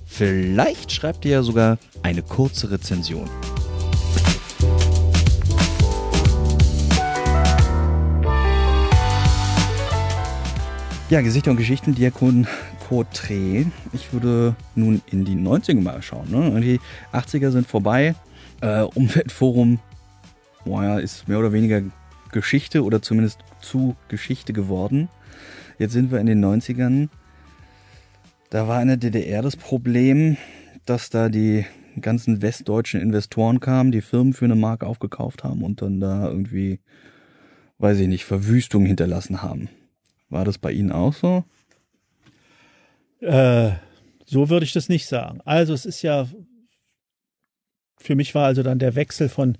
Vielleicht schreibt ihr ja sogar eine kurze Rezension. Ja, Gesichter und Geschichten, Diakon Porträt. Ich würde nun in die 90er mal schauen. Ne? Die 80er sind vorbei. Äh, Umweltforum boah, ist mehr oder weniger Geschichte oder zumindest zu Geschichte geworden. Jetzt sind wir in den 90ern. Da war in der DDR das Problem, dass da die ganzen westdeutschen Investoren kamen, die Firmen für eine Mark aufgekauft haben und dann da irgendwie, weiß ich nicht, Verwüstung hinterlassen haben. War das bei Ihnen auch so? Äh, so würde ich das nicht sagen. Also es ist ja, für mich war also dann der Wechsel von,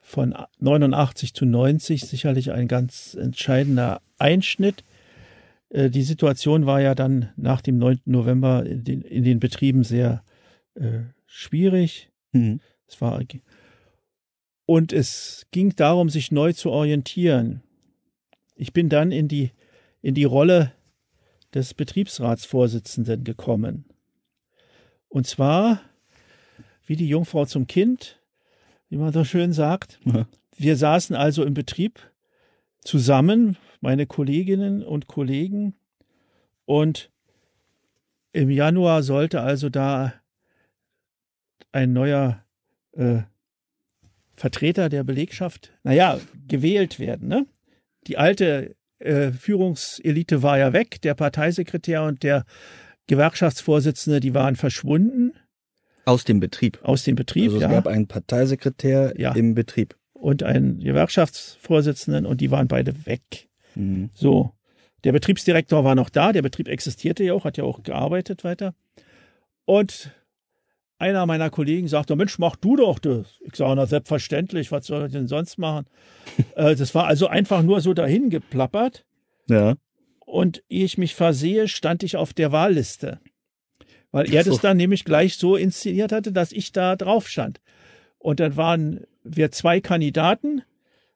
von 89 zu 90 sicherlich ein ganz entscheidender Einschnitt. Äh, die Situation war ja dann nach dem 9. November in den, in den Betrieben sehr äh, schwierig. Mhm. Es war und es ging darum, sich neu zu orientieren. Ich bin dann in die in die Rolle des Betriebsratsvorsitzenden gekommen. Und zwar, wie die Jungfrau zum Kind, wie man so schön sagt. Ja. Wir saßen also im Betrieb zusammen, meine Kolleginnen und Kollegen, und im Januar sollte also da ein neuer äh, Vertreter der Belegschaft, naja, gewählt werden. Ne? Die alte äh, Führungselite war ja weg, der Parteisekretär und der Gewerkschaftsvorsitzende, die waren verschwunden. Aus dem Betrieb. Aus dem Betrieb, also es ja. gab einen Parteisekretär ja. im Betrieb. Und einen Gewerkschaftsvorsitzenden und die waren beide weg. Mhm. So. Der Betriebsdirektor war noch da, der Betrieb existierte ja auch, hat ja auch gearbeitet weiter. Und einer meiner Kollegen sagte, Mensch, mach du doch das. Ich sage, na selbstverständlich, was soll ich denn sonst machen? äh, das war also einfach nur so dahin geplappert. Ja. Und ehe ich mich versehe, stand ich auf der Wahlliste. Weil er so. das dann nämlich gleich so inszeniert hatte, dass ich da drauf stand. Und dann waren wir zwei Kandidaten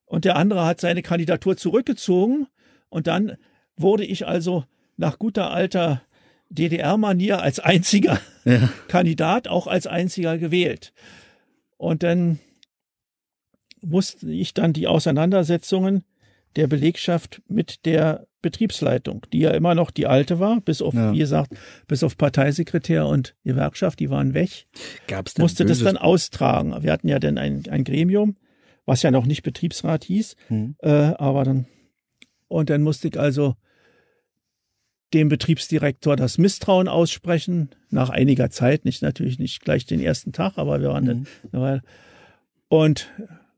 und der andere hat seine Kandidatur zurückgezogen. Und dann wurde ich also nach guter alter DDR-Manier als einziger ja. Kandidat, auch als einziger gewählt. Und dann musste ich dann die Auseinandersetzungen der Belegschaft mit der Betriebsleitung, die ja immer noch die alte war, bis auf, ja. wie gesagt, bis auf Parteisekretär und Gewerkschaft, die waren weg. Gab's musste das dann austragen. Wir hatten ja dann ein, ein Gremium, was ja noch nicht Betriebsrat hieß, hm. äh, aber dann, und dann musste ich also dem Betriebsdirektor das Misstrauen aussprechen, nach einiger Zeit, nicht natürlich nicht gleich den ersten Tag, aber wir waren mhm. dann, und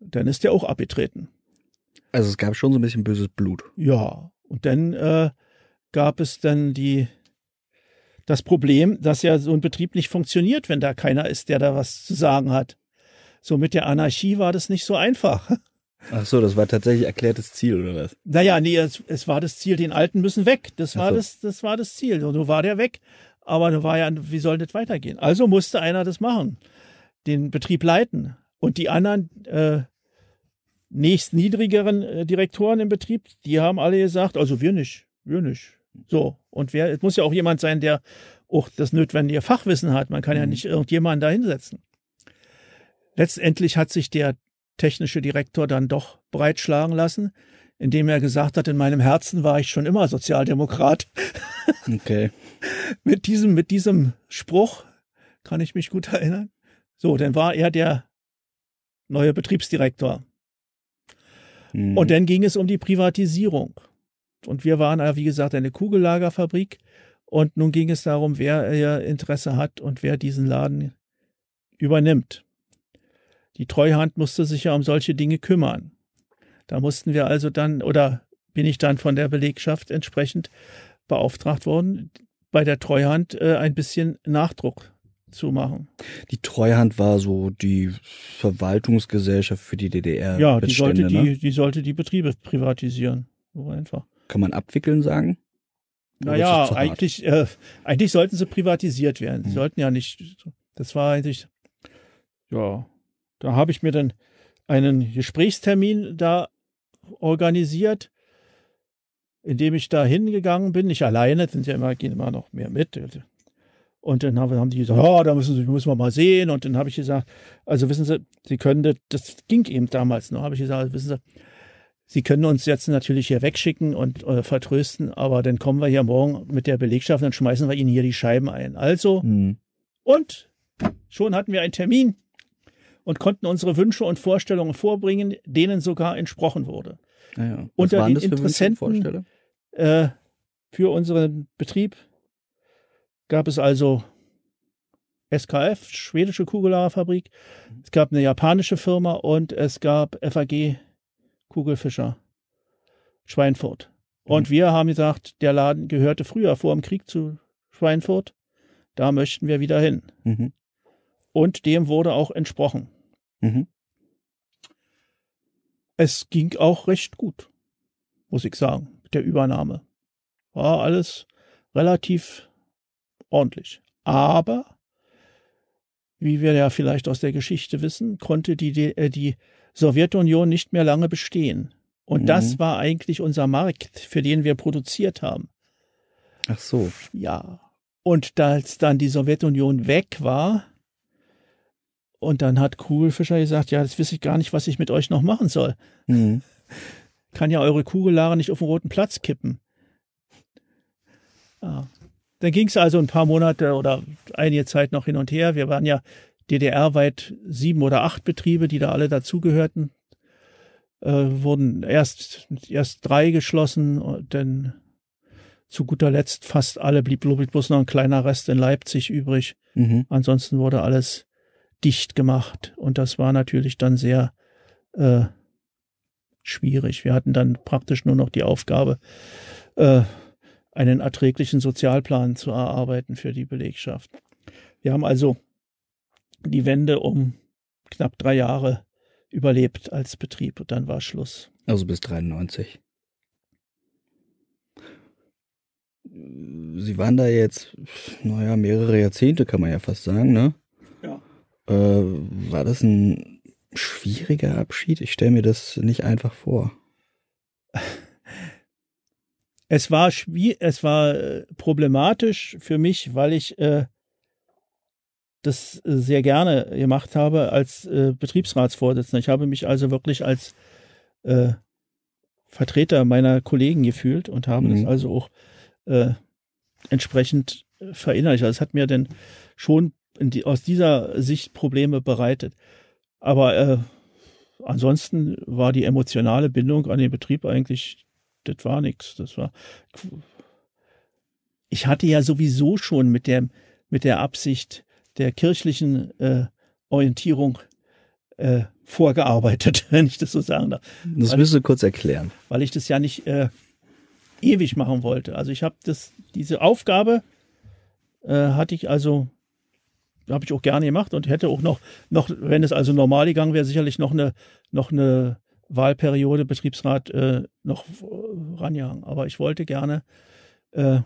dann ist er auch abgetreten. Also es gab schon so ein bisschen böses Blut. Ja, und dann äh, gab es dann die das Problem, dass ja so ein Betrieb nicht funktioniert, wenn da keiner ist, der da was zu sagen hat. So mit der Anarchie war das nicht so einfach. Ach so, das war tatsächlich erklärtes Ziel oder was? Naja, nee, es, es war das Ziel, den Alten müssen weg. Das war so. das, das war das Ziel. Und so war der weg. Aber nun war ja, wie soll das weitergehen? Also musste einer das machen, den Betrieb leiten. Und die anderen äh, nächst niedrigeren äh, Direktoren im Betrieb, die haben alle gesagt, also wir nicht, wir nicht. So. Und wer, es muss ja auch jemand sein, der auch das notwendige Fachwissen hat. Man kann mhm. ja nicht irgendjemanden da hinsetzen. Letztendlich hat sich der technische Direktor dann doch breitschlagen lassen, indem er gesagt hat, in meinem Herzen war ich schon immer Sozialdemokrat. Okay. mit diesem, mit diesem Spruch kann ich mich gut erinnern. So, dann war er der neue Betriebsdirektor. Mhm. Und dann ging es um die Privatisierung. Und wir waren, wie gesagt, eine Kugellagerfabrik. Und nun ging es darum, wer Interesse hat und wer diesen Laden übernimmt. Die Treuhand musste sich ja um solche Dinge kümmern. Da mussten wir also dann, oder bin ich dann von der Belegschaft entsprechend beauftragt worden, bei der Treuhand äh, ein bisschen Nachdruck zu machen. Die Treuhand war so die Verwaltungsgesellschaft für die DDR. Ja, die sollte, ne? die, die sollte die Betriebe privatisieren. So einfach. Kann man abwickeln sagen? Naja, eigentlich, äh, eigentlich sollten sie privatisiert werden. Sie Hm. sollten ja nicht, das war eigentlich, ja, da habe ich mir dann einen Gesprächstermin da organisiert, in dem ich da hingegangen bin, nicht alleine, sind ja immer, gehen immer noch mehr mit. Und dann haben, die gesagt, ja, da müssen, Sie, müssen wir mal sehen. Und dann habe ich gesagt, also wissen Sie, Sie können, das, das ging eben damals noch, habe ich gesagt, wissen Sie, Sie können uns jetzt natürlich hier wegschicken und äh, vertrösten, aber dann kommen wir hier morgen mit der Belegschaft und dann schmeißen wir Ihnen hier die Scheiben ein. Also, Hm. und schon hatten wir einen Termin und konnten unsere Wünsche und Vorstellungen vorbringen, denen sogar entsprochen wurde. Was Unter den Interessenten-? Äh, für unseren Betrieb gab es also SKF, schwedische Kugellagerfabrik, es gab eine japanische Firma und es gab FAG Kugelfischer Schweinfurt. Und wir haben gesagt, der Laden gehörte früher vor dem Krieg zu Schweinfurt. Da möchten wir wieder hin. Mhm. Und dem wurde auch entsprochen. Mhm. Es ging auch recht gut, muss ich sagen, mit der Übernahme. War alles relativ ordentlich. Aber, wie wir ja vielleicht aus der Geschichte wissen, konnte die, D- äh, die Sowjetunion nicht mehr lange bestehen. Und Mhm. das war eigentlich unser Markt, für den wir produziert haben. Ach so. Ja. Und als dann die Sowjetunion weg war, und dann hat Kugelfischer gesagt, ja, das weiß ich gar nicht, was ich mit euch noch machen soll. Mhm. Kann ja eure Kugellare nicht auf den roten Platz kippen. Ja. Dann ging es also ein paar Monate oder einige Zeit noch hin und her. Wir waren ja DDR-weit sieben oder acht Betriebe, die da alle dazugehörten. Äh, wurden erst, erst drei geschlossen dann zu guter Letzt fast alle blieb, blieb bloß noch ein kleiner Rest in Leipzig übrig. Mhm. Ansonsten wurde alles dicht gemacht und das war natürlich dann sehr äh, schwierig. Wir hatten dann praktisch nur noch die Aufgabe, äh, einen erträglichen Sozialplan zu erarbeiten für die Belegschaft. Wir haben also die Wende um knapp drei Jahre überlebt als Betrieb und dann war Schluss. Also bis 93. Sie waren da jetzt, naja, mehrere Jahrzehnte, kann man ja fast sagen, ne? Äh, war das ein schwieriger Abschied? Ich stelle mir das nicht einfach vor. Es war es war äh, problematisch für mich, weil ich äh, das äh, sehr gerne gemacht habe als äh, Betriebsratsvorsitzender. Ich habe mich also wirklich als äh, Vertreter meiner Kollegen gefühlt und habe Mhm. das also auch äh, entsprechend verinnerlicht. Also es hat mir denn schon die, aus dieser Sicht Probleme bereitet. Aber äh, ansonsten war die emotionale Bindung an den Betrieb eigentlich, das war nichts. Das war. Ich hatte ja sowieso schon mit der, mit der Absicht der kirchlichen äh, Orientierung äh, vorgearbeitet, wenn ich das so sagen darf Das Weil- müsst ihr kurz erklären. weil ich das ja nicht äh, ewig machen wollte. Also ich habe das, diese Aufgabe äh, hatte ich also, habe ich auch gerne gemacht und hätte auch noch, noch, wenn es also normal gegangen wäre, sicherlich noch eine, noch eine Wahlperiode Betriebsrat äh, noch äh, rangehangen. Aber ich wollte gerne äh,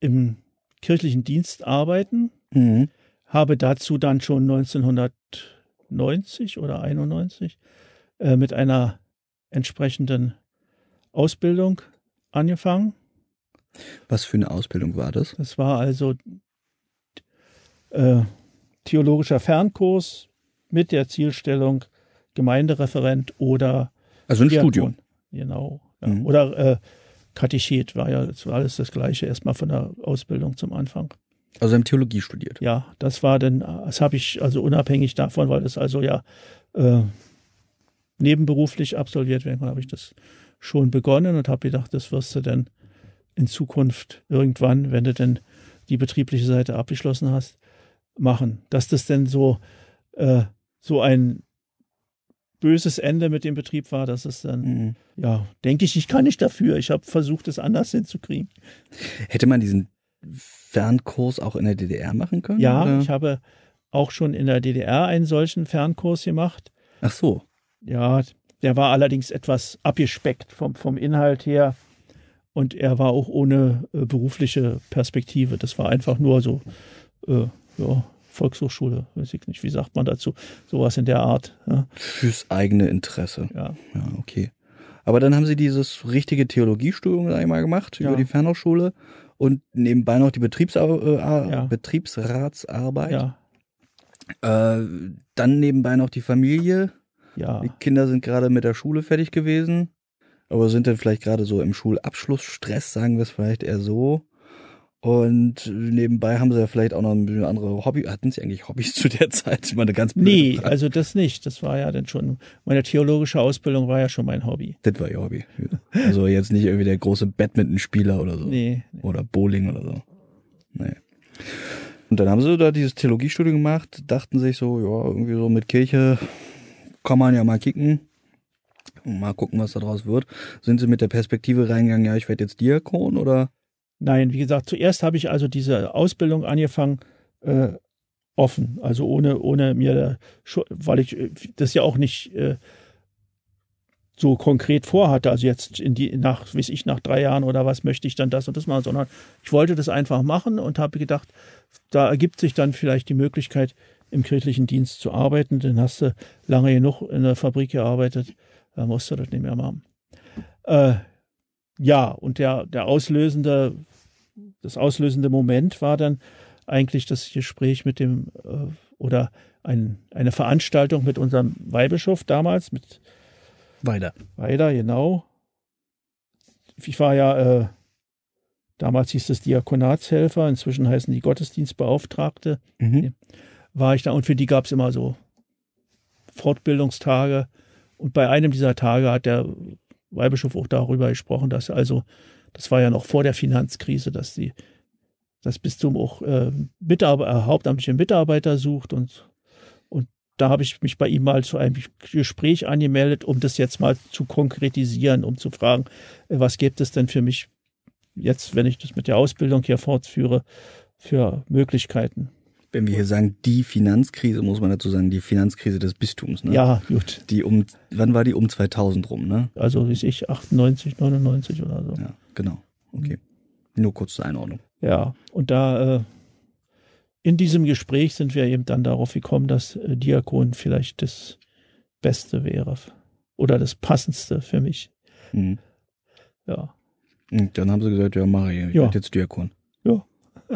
im kirchlichen Dienst arbeiten, Mhm. habe dazu dann schon 1990 oder 91 äh, mit einer entsprechenden Ausbildung angefangen. Was für eine Ausbildung war das? Das war also äh, theologischer Fernkurs mit der Zielstellung Gemeindereferent oder Also ein Diakon. Studium. Genau. Ja. Mhm. Oder äh, Katechet war ja alles das Gleiche, erstmal von der Ausbildung zum Anfang. Also haben Theologie studiert. Ja, das war dann, das habe ich also unabhängig davon, weil das also ja äh, nebenberuflich absolviert werden kann, habe ich das schon begonnen und habe gedacht, das wirst du dann in Zukunft irgendwann, wenn du denn die betriebliche Seite abgeschlossen hast, machen. Dass das denn so, äh, so ein böses Ende mit dem Betrieb war, dass es dann, Mhm. ja, denke ich, ich kann nicht dafür. Ich habe versucht, es anders hinzukriegen. Hätte man diesen Fernkurs auch in der DDR machen können? Ja, oder? ich habe auch schon in der DDR einen solchen Fernkurs gemacht. Ach so. Ja, der war allerdings etwas abgespeckt vom, vom Inhalt her. Und er war auch ohne äh, berufliche Perspektive. Das war einfach nur so, äh, ja, Volkshochschule, weiß ich nicht, wie sagt man dazu? Sowas in der Art. Ja, Fürs eigene Interesse. ja. Ja, okay. Aber dann haben Sie dieses richtige Theologiestudium einmal gemacht Ja. über die Fernhochschule und nebenbei noch die Betriebsar äh, Ja. Betriebsratsarbeit. ja, Äh, dann nebenbei noch die Familie. ja. Die Kinder sind gerade mit der Schule fertig gewesen, aber sind dann vielleicht gerade so im Schulabschlussstress, sagen wir es vielleicht eher so. Und nebenbei haben sie ja vielleicht auch noch ein bisschen andere Hobby. Hatten sie eigentlich Hobbys zu der Zeit? Mal eine ganz Nee, Frage. also das nicht. Das war ja dann schon, meine theologische Ausbildung war ja schon mein Hobby. Das war ihr Hobby. Also jetzt nicht irgendwie der große Badmintonspieler oder so. Nee, nee. Oder Bowling oder so. Nee. Und dann haben sie da dieses Theologiestudium gemacht, dachten sich so, ja, irgendwie so mit Kirche kann man ja mal kicken. Mal gucken, was da draus wird. Sind sie mit der Perspektive reingegangen, ja, ich werde jetzt Diakon oder? Nein, wie gesagt, zuerst habe ich also diese Ausbildung angefangen äh, offen, also ohne ohne mir, weil ich äh, das ja auch nicht äh, so konkret vorhatte. Also jetzt in die nach, weiß ich, nach drei Jahren oder was möchte ich dann das und das machen, sondern ich wollte das einfach machen und habe gedacht, da ergibt sich dann vielleicht die Möglichkeit, im kirchlichen Dienst zu arbeiten. Dann hast du lange genug in der Fabrik gearbeitet, da musst du das nicht mehr machen. Äh, ja, und der, der auslösende, das auslösende Moment war dann eigentlich das Gespräch mit dem, äh, oder ein, eine Veranstaltung mit unserem Weihbischof damals, mit Weiter. Weider, genau. Ich war ja, äh, damals hieß es Diakonatshelfer, inzwischen heißen die Gottesdienstbeauftragte Mhm. war ich da und für die gab es immer so Fortbildungstage. Und bei einem dieser Tage hat der Weihbischof auch darüber gesprochen, dass also, das war ja noch vor der Finanzkrise, dass die, das Bistum auch äh, Mitarbeiter, hauptamtliche Mitarbeiter sucht und, und da habe ich mich bei ihm mal zu einem Gespräch angemeldet, um das jetzt mal zu konkretisieren, um zu fragen, äh, was gibt es denn für mich jetzt, wenn ich das mit der Ausbildung hier fortführe, für Möglichkeiten. Wenn wir hier sagen, die Finanzkrise, muss man dazu sagen, die Finanzkrise des Bistums, ne? Ja, gut. Die um, wann war die? Um 2000 rum, ne? Also wie ich 98, 99 oder so. Ja, genau. Okay. Nur kurz zur Einordnung. Ja, und da äh, in diesem Gespräch sind wir eben dann darauf gekommen, dass äh, Diakon vielleicht das Beste wäre oder das Passendste für mich. Mhm. Ja, Und dann haben sie gesagt, ja, ich, ich Ja. werde jetzt Diakon. Ja.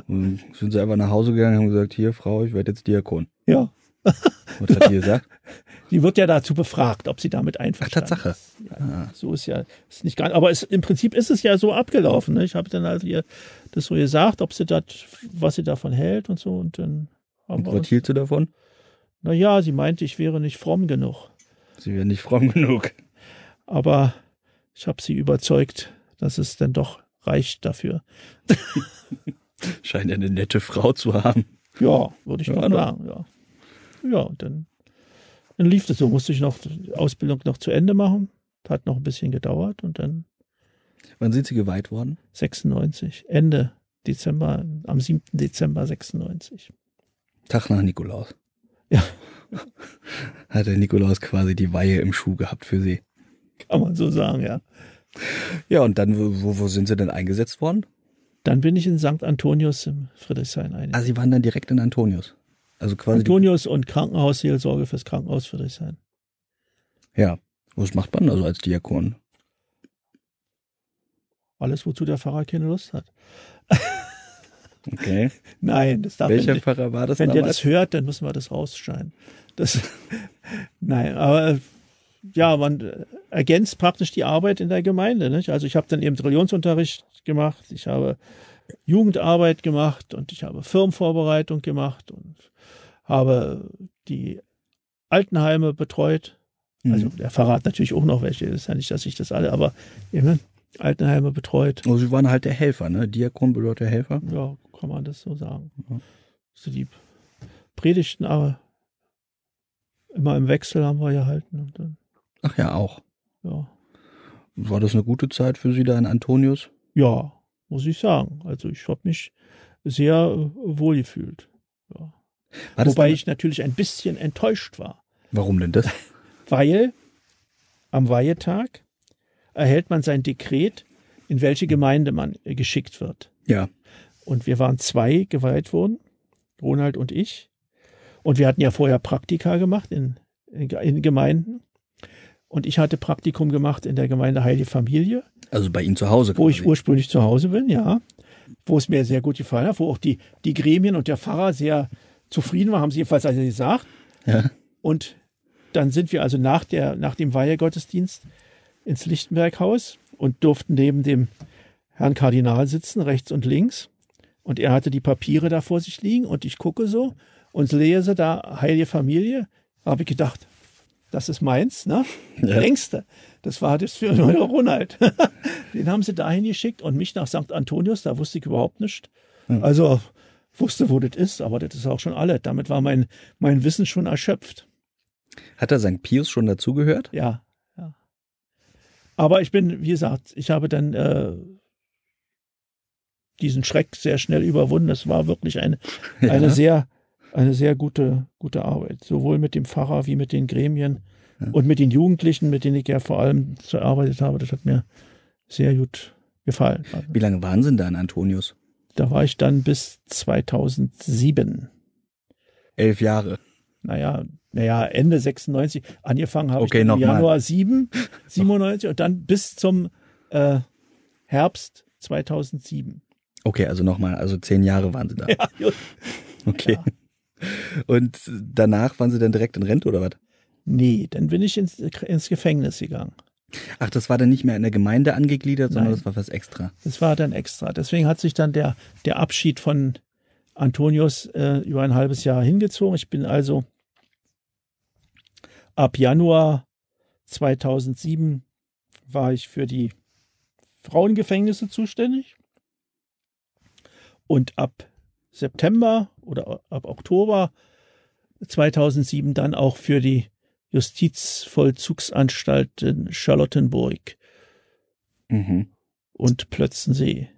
Und sind sie einfach nach Hause gegangen und haben gesagt, hier, Frau, ich werde jetzt Diakon. ja. Was hat die gesagt? Die wird ja dazu befragt, ob sie damit einverstanden Tatsache. ist. Ja, Ah. so ist ja, ist nicht gar, aber es, im Prinzip ist es ja so abgelaufen. Ne? Ich habe dann halt ihr das so gesagt, ob sie das, was sie davon hält und so. Und dann haben Und wir was hielt sie davon? naja, sie meinte, ich wäre nicht fromm genug. Sie wäre nicht fromm genug. Aber ich habe sie überzeugt, dass es denn doch reicht dafür. Scheint eine nette Frau zu haben. Ja, würde ich Ja, noch ne? sagen, ja. Ja, und dann, dann lief das so, musste ich noch die Ausbildung noch zu Ende machen. Hat noch ein bisschen gedauert und dann Wann sind sie geweiht worden? 96, Ende Dezember, am 7. Dezember 96. Tag nach Nikolaus. Ja. Hat der Nikolaus quasi die Weihe im Schuh gehabt für sie. Kann man so sagen, ja. Ja, und dann, wo, wo sind sie denn eingesetzt worden? Dann bin ich in St. Antonius im Friedrichshain ein. Ah, sie waren dann direkt in Antonius. Also quasi. Antonius und Krankenhausseelsorge fürs Krankenhaus Friedrichshain. ja. Was macht man also als Diakon? Alles, wozu der Pfarrer keine Lust hat. Okay. Nein, das darf Welcher nicht. Pfarrer war das Wenn der damals? das hört, dann müssen wir das rausschneiden. Das, nein, aber ja, man äh, ergänzt praktisch die Arbeit in der Gemeinde. Nicht? Also ich habe dann eben Religionsunterricht gemacht, ich habe Jugendarbeit gemacht und ich habe Firmenvorbereitung gemacht und habe die Altenheime betreut. Also Mhm. der Pfarrer hat natürlich auch noch welche, ist ja nicht, dass ich das alle, aber eben Altenheime betreut. Also sie waren halt der Helfer, ne? Diakon bedeutet Helfer. Ja, kann man das so sagen. Mhm. So die Predigten, aber immer im Wechsel haben wir gehalten. Und dann, Ach ja, auch. ja. War das eine gute Zeit für Sie da in Antonius? ja, muss ich sagen. Also ich habe mich sehr äh, wohl gefühlt. Ja. Wobei ich natürlich ein bisschen enttäuscht war. Warum denn das? Weil am Weihetag erhält man sein Dekret, in welche Gemeinde man äh, geschickt wird. Ja. Und wir waren zwei geweiht worden, Ronald und ich. Und wir hatten ja vorher Praktika gemacht in, in, in Gemeinden. Und ich hatte Praktikum gemacht in der Gemeinde Heilige Familie. Also bei Ihnen zu Hause. Wo ich ursprünglich zu Hause bin, ja. Wo es mir sehr gut gefallen hat, wo auch die, die Gremien und der Pfarrer sehr zufrieden waren, haben sie jedenfalls also gesagt. Ja. Und dann sind wir also nach, der, nach dem Weihegottesdienst ins Lichtenberghaus und durften neben dem Herrn Kardinal sitzen, rechts und links. Und er hatte die Papiere da vor sich liegen und ich gucke so und lese da Heilige Familie. Habe ich gedacht, das ist meins, ne? Ja. Längste. Das war das für Ronald. Den haben sie dahin geschickt und mich nach St. Antonius, da wusste ich überhaupt nicht. Also wusste, wo das ist, aber das ist auch schon alles. Damit war mein, mein Wissen schon erschöpft. Hat er St. Pius schon dazugehört? Ja, ja. Aber ich bin, wie gesagt, ich habe dann äh, diesen Schreck sehr schnell überwunden. Das war wirklich eine, ja. eine sehr, eine sehr gute, gute Arbeit. Sowohl mit dem Pfarrer wie mit den Gremien ja. und mit den Jugendlichen, mit denen ich ja vor allem gearbeitet habe. Das hat mir sehr gut gefallen. Wie lange waren Sie da in Antonius? Da war ich dann bis 2007. Elf Jahre. Naja, naja, Ende 96. Angefangen habe okay, ich im Januar 7, 97 und dann bis zum äh, Herbst 2007. Okay, also nochmal, also zehn Jahre waren Sie da. Ja, gut. Okay. Ja. Und danach waren Sie dann direkt in Rente oder was? Nee, dann bin ich ins, ins Gefängnis gegangen. Ach, das war dann nicht mehr in der Gemeinde angegliedert, sondern Nein, das war was extra. Das war dann extra. Deswegen hat sich dann der, der Abschied von Antonius äh, über ein halbes Jahr hingezogen. Ich bin also ab Januar 2007 war ich für die Frauengefängnisse zuständig. Und ab September oder ab Oktober 2007 dann auch für die Justizvollzugsanstalt in Charlottenburg mhm. und Plötzensee.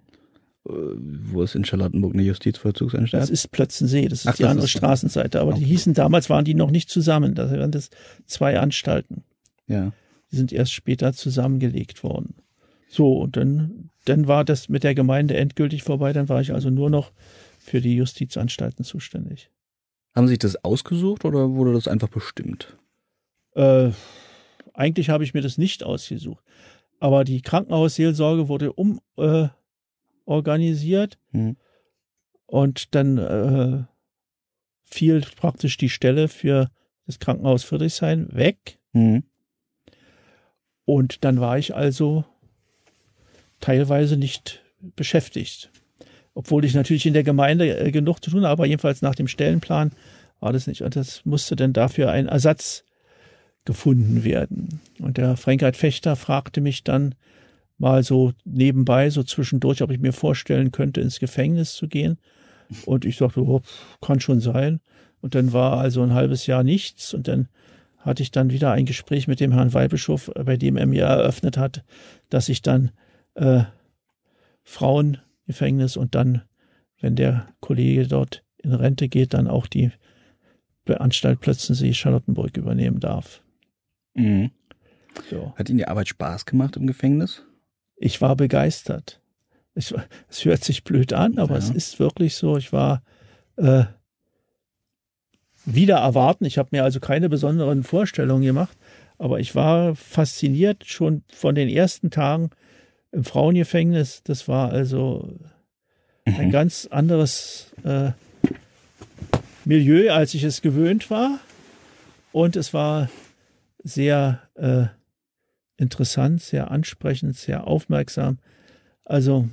Äh, wo ist in Charlottenburg eine Justizvollzugsanstalt? Das ist Plötzensee, das ist Ach, die das andere ist Straßenseite. Aber okay. die hießen damals, waren die noch nicht zusammen. Da waren das zwei Anstalten. Ja. Die sind erst später zusammengelegt worden. So, und dann, dann war das mit der Gemeinde endgültig vorbei. Dann war ich also nur noch für die Justizanstalten zuständig. Haben Sie sich das ausgesucht oder wurde das einfach bestimmt? Äh, eigentlich habe ich mir das nicht ausgesucht. Aber die Krankenhausseelsorge wurde umorganisiert äh, hm. und dann äh, fiel praktisch die Stelle für das Krankenhaus Friedrichshain weg. Hm. Und dann war ich also teilweise nicht beschäftigt. Obwohl ich natürlich in der Gemeinde äh, genug zu tun habe, aber jedenfalls nach dem Stellenplan war das nicht. Und das musste dann dafür ein Ersatz gefunden werden. Und der Frankheit Fechter fragte mich dann mal so nebenbei, so zwischendurch, ob ich mir vorstellen könnte, ins Gefängnis zu gehen. Und ich dachte, oh, kann schon sein. Und dann war also ein halbes Jahr nichts. Und dann hatte ich dann wieder ein Gespräch mit dem Herrn Weihbischof, bei dem er mir eröffnet hat, dass ich dann äh, Frauengefängnis und dann, wenn der Kollege dort in Rente geht, dann auch die Anstalt Plötzensee Charlottenburg übernehmen darf. Mhm. So. Hat Ihnen die Arbeit Spaß gemacht im Gefängnis? Ich war begeistert. Es, es hört sich blöd an, aber ja. es ist wirklich so. Ich war äh, wieder erwarten. Ich habe mir also keine besonderen Vorstellungen gemacht, aber ich war fasziniert schon von den ersten Tagen im Frauengefängnis. Das war also ein mhm. ganz anderes äh, Milieu, als ich es gewöhnt war. Und es war sehr äh, interessant, sehr ansprechend, sehr aufmerksam. Also.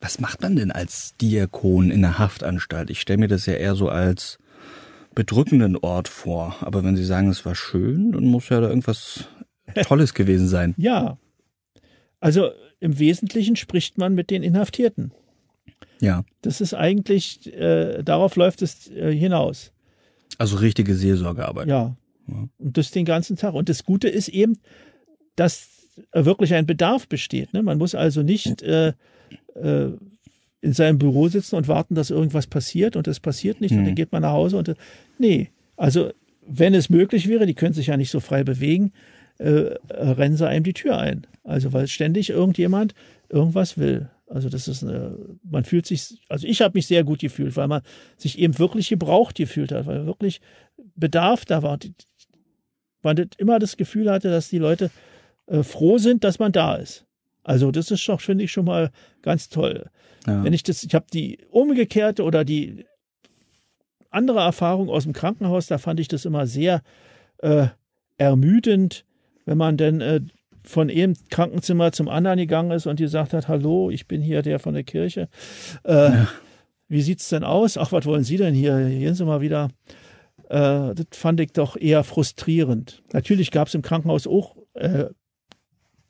Was macht man denn als Diakon in der Haftanstalt? Ich stelle mir das ja eher so als bedrückenden Ort vor. Aber wenn Sie sagen, es war schön, dann muss ja da irgendwas Tolles gewesen sein. Ja, also im Wesentlichen spricht man mit den Inhaftierten. Ja. Das ist eigentlich, äh, darauf läuft es äh, hinaus. Also richtige Seelsorgearbeit. Ja. ja. Und das den ganzen Tag. Und das Gute ist eben, dass wirklich ein Bedarf besteht. Ne? Man muss also nicht äh, äh, in seinem Büro sitzen und warten, dass irgendwas passiert und es passiert nicht Mhm. und dann geht man nach Hause und äh, nee, also wenn es möglich wäre, die können sich ja nicht so frei bewegen, äh, rennen sie einem die Tür ein. Also weil ständig irgendjemand irgendwas will. Also das ist eine, man fühlt sich, also ich habe mich sehr gut gefühlt, weil man sich eben wirklich gebraucht gefühlt hat, weil wirklich Bedarf da war. Man immer das Gefühl hatte, dass die Leute äh, froh sind, dass man da ist. Also das ist doch, finde ich, schon mal ganz toll. Ja. Wenn ich das, ich habe die umgekehrte oder die andere Erfahrung aus dem Krankenhaus, da fand ich das immer sehr äh, ermüdend, wenn man denn äh, von einem Krankenzimmer zum anderen gegangen ist und gesagt hat, hallo, ich bin hier der von der Kirche. Äh, Wie sieht's denn aus? Ach, was wollen Sie denn hier? Gehen Sie mal wieder. Äh, das fand ich doch eher frustrierend. Natürlich gab es im Krankenhaus auch äh,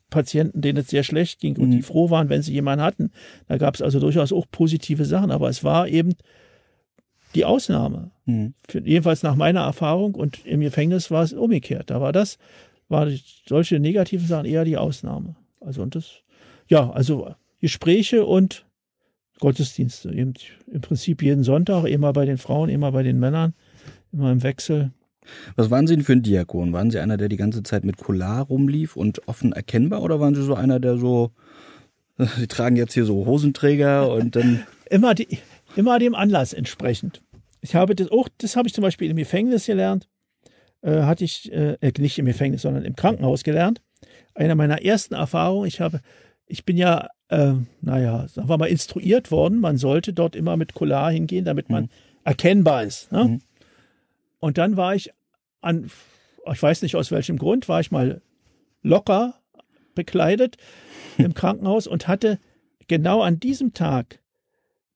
Patienten, denen es sehr schlecht ging und Mhm. die froh waren, wenn sie jemanden hatten. Da gab es also durchaus auch positive Sachen, aber es war eben die Ausnahme. Mhm. Für, jedenfalls nach meiner Erfahrung und im Gefängnis war es umgekehrt. Da war das, war solche negativen Sachen eher die Ausnahme. Also und das, ja, also Gespräche und Gottesdienste. Eben im Prinzip jeden Sonntag, immer bei den Frauen, immer bei den Männern, immer im Wechsel. Was waren Sie denn für ein Diakon? Waren Sie einer, der die ganze Zeit mit Collar rumlief und offen erkennbar oder waren Sie so einer, der so, Sie tragen jetzt hier so Hosenträger und dann, Immer, die, immer dem Anlass entsprechend. Ich habe das auch, das habe ich zum Beispiel im Gefängnis gelernt. Äh, hatte ich, äh, äh, nicht im Gefängnis, sondern im Krankenhaus gelernt. Eine meiner ersten Erfahrungen, ich habe, ich bin ja, äh, naja, sagen wir mal, instruiert worden, man sollte dort immer mit Collar hingehen, damit man Mhm. erkennbar ist. Ne? Mhm. Und dann war ich an, ich weiß nicht aus welchem Grund, war ich mal locker bekleidet im Krankenhaus und hatte genau an diesem Tag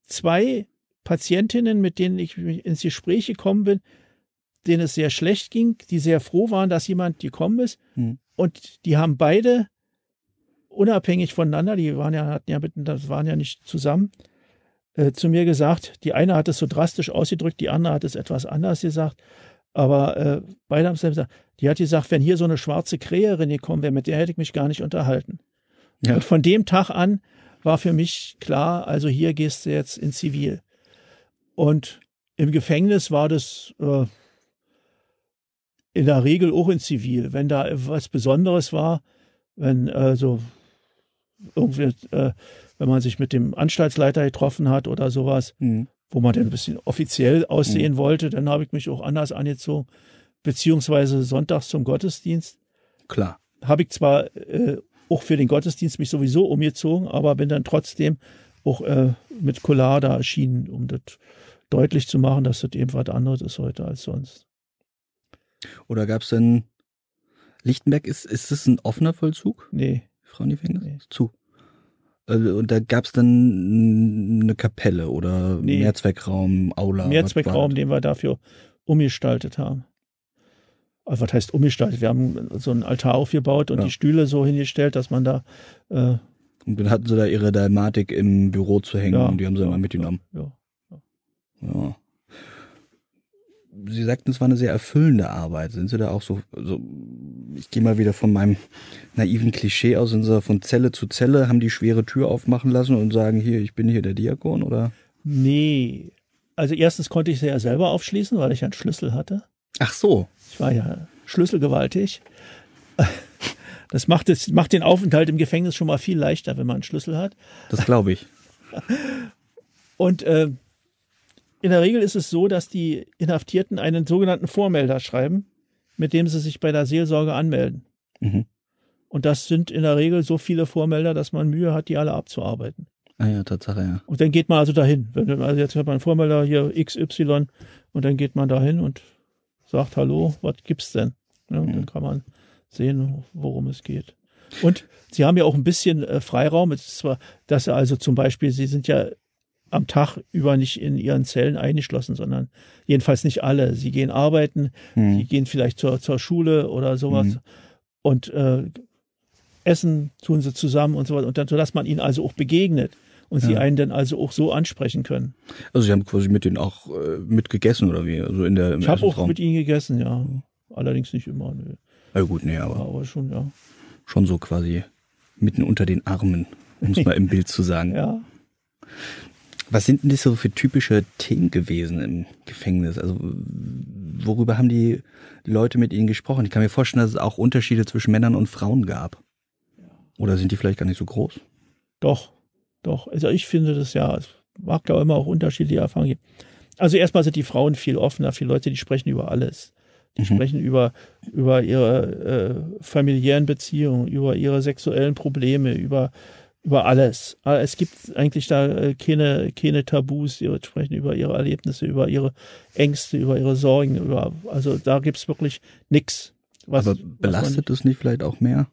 zwei Patientinnen, mit denen ich ins Gespräch gekommen bin, denen es sehr schlecht ging, die sehr froh waren, dass jemand gekommen ist. Hm. Und die haben beide unabhängig voneinander, die waren ja, hatten ja mitten, das waren ja nicht zusammen, äh, zu mir gesagt, die eine hat es so drastisch ausgedrückt, die andere hat es etwas anders gesagt. Aber äh, beide haben es gesagt, die hat gesagt, wenn hier so eine schwarze Kräherin gekommen wäre, mit der hätte ich mich gar nicht unterhalten. Ja. Und von dem Tag an war für mich klar, also hier gehst du jetzt in Zivil. Und im Gefängnis war das äh, in der Regel auch in Zivil. Wenn da was Besonderes war, wenn also irgendwie, äh, wenn man sich mit dem Anstaltsleiter getroffen hat oder sowas, Mhm. wo man dann ein bisschen offiziell aussehen wollte, dann habe ich mich auch anders angezogen, beziehungsweise sonntags zum Gottesdienst klar. habe ich zwar äh, auch für den Gottesdienst mich sowieso umgezogen, aber bin dann trotzdem auch äh, mit Collar da erschienen, um das deutlich zu machen, dass das eben was anderes ist heute als sonst. Oder gab es denn, Lichtenberg, ist, ist das ein offener Vollzug? Nee, Frauengefängnis? Nee. Zu. Also, Und da gab es dann eine Kapelle oder Nee. Mehrzweckraum, Aula. Mehrzweckraum, den wir dafür umgestaltet haben. Also was heißt umgestaltet? Wir haben so einen Altar aufgebaut und Ja. die Stühle so hingestellt, dass man da äh, Und dann hatten sie da ihre Dalmatik im Büro zu hängen Ja, und die haben sie ja, immer mitgenommen. ja, Ja. Sie sagten, es war eine sehr erfüllende Arbeit. Sind Sie da auch so, so ich gehe mal wieder von meinem naiven Klischee aus, sind Sie von Zelle zu Zelle, haben die schwere Tür aufmachen lassen und sagen, hier, ich bin hier der Diakon, oder? Nee. Also erstens konnte ich sie ja selber aufschließen, weil ich einen Schlüssel hatte. Ach so. Ich war ja schlüsselgewaltig. Das macht, es, macht den Aufenthalt im Gefängnis schon mal viel leichter, wenn man einen Schlüssel hat. Das glaube ich. Und äh, in der Regel ist es so, dass die Inhaftierten einen sogenannten Vormelder schreiben, mit dem sie sich bei der Seelsorge anmelden. Mhm. Und das sind in der Regel so viele Vormelder, dass man Mühe hat, die alle abzuarbeiten. Ah ja, Tatsache, ja. Und dann geht man also dahin. Also jetzt hat man einen Vormelder hier XY und dann geht man dahin und sagt, hallo, was gibt's denn? Ja, und Mhm. dann kann man sehen, worum es geht. Und sie haben ja auch ein bisschen äh, Freiraum. Es ist zwar, dass sie also zum Beispiel, sie sind ja am Tag über nicht in ihren Zellen eingeschlossen, sondern jedenfalls nicht alle. Sie gehen arbeiten, die Hm. gehen vielleicht zur, zur Schule oder sowas Mhm. und äh, essen tun sie zusammen und so weiter. Und dann, sodass man ihnen also auch begegnet und sie Ja. einen dann also auch so ansprechen können. Also Sie haben quasi mit denen auch äh, mitgegessen oder wie? Also in der im Ich habe auch mit ihnen gegessen, ja. Allerdings nicht immer, nö. Ja gut, nee, aber aber schon, ja. schon so quasi mitten unter den Armen, um es mal im Bild zu sagen. Ja, Was sind denn das so für typische Themen gewesen im Gefängnis? Also worüber haben die Leute mit ihnen gesprochen? Ich kann mir vorstellen, dass es auch Unterschiede zwischen Männern und Frauen gab. Oder sind die vielleicht gar nicht so groß? Doch, doch. Also ich finde das ja, es mag da immer auch unterschiedliche Erfahrungen geben. Also erstmal sind die Frauen viel offener, viele Leute, die sprechen über alles. Die mhm. sprechen über, über ihre äh, familiären Beziehungen, über ihre sexuellen Probleme, über über alles. Ah, es gibt eigentlich da äh, keine, keine Tabus, die sprechen über ihre Erlebnisse, über ihre Ängste, über ihre Sorgen, über, also da gibt es wirklich nichts. Aber belastet es nicht vielleicht auch mehr?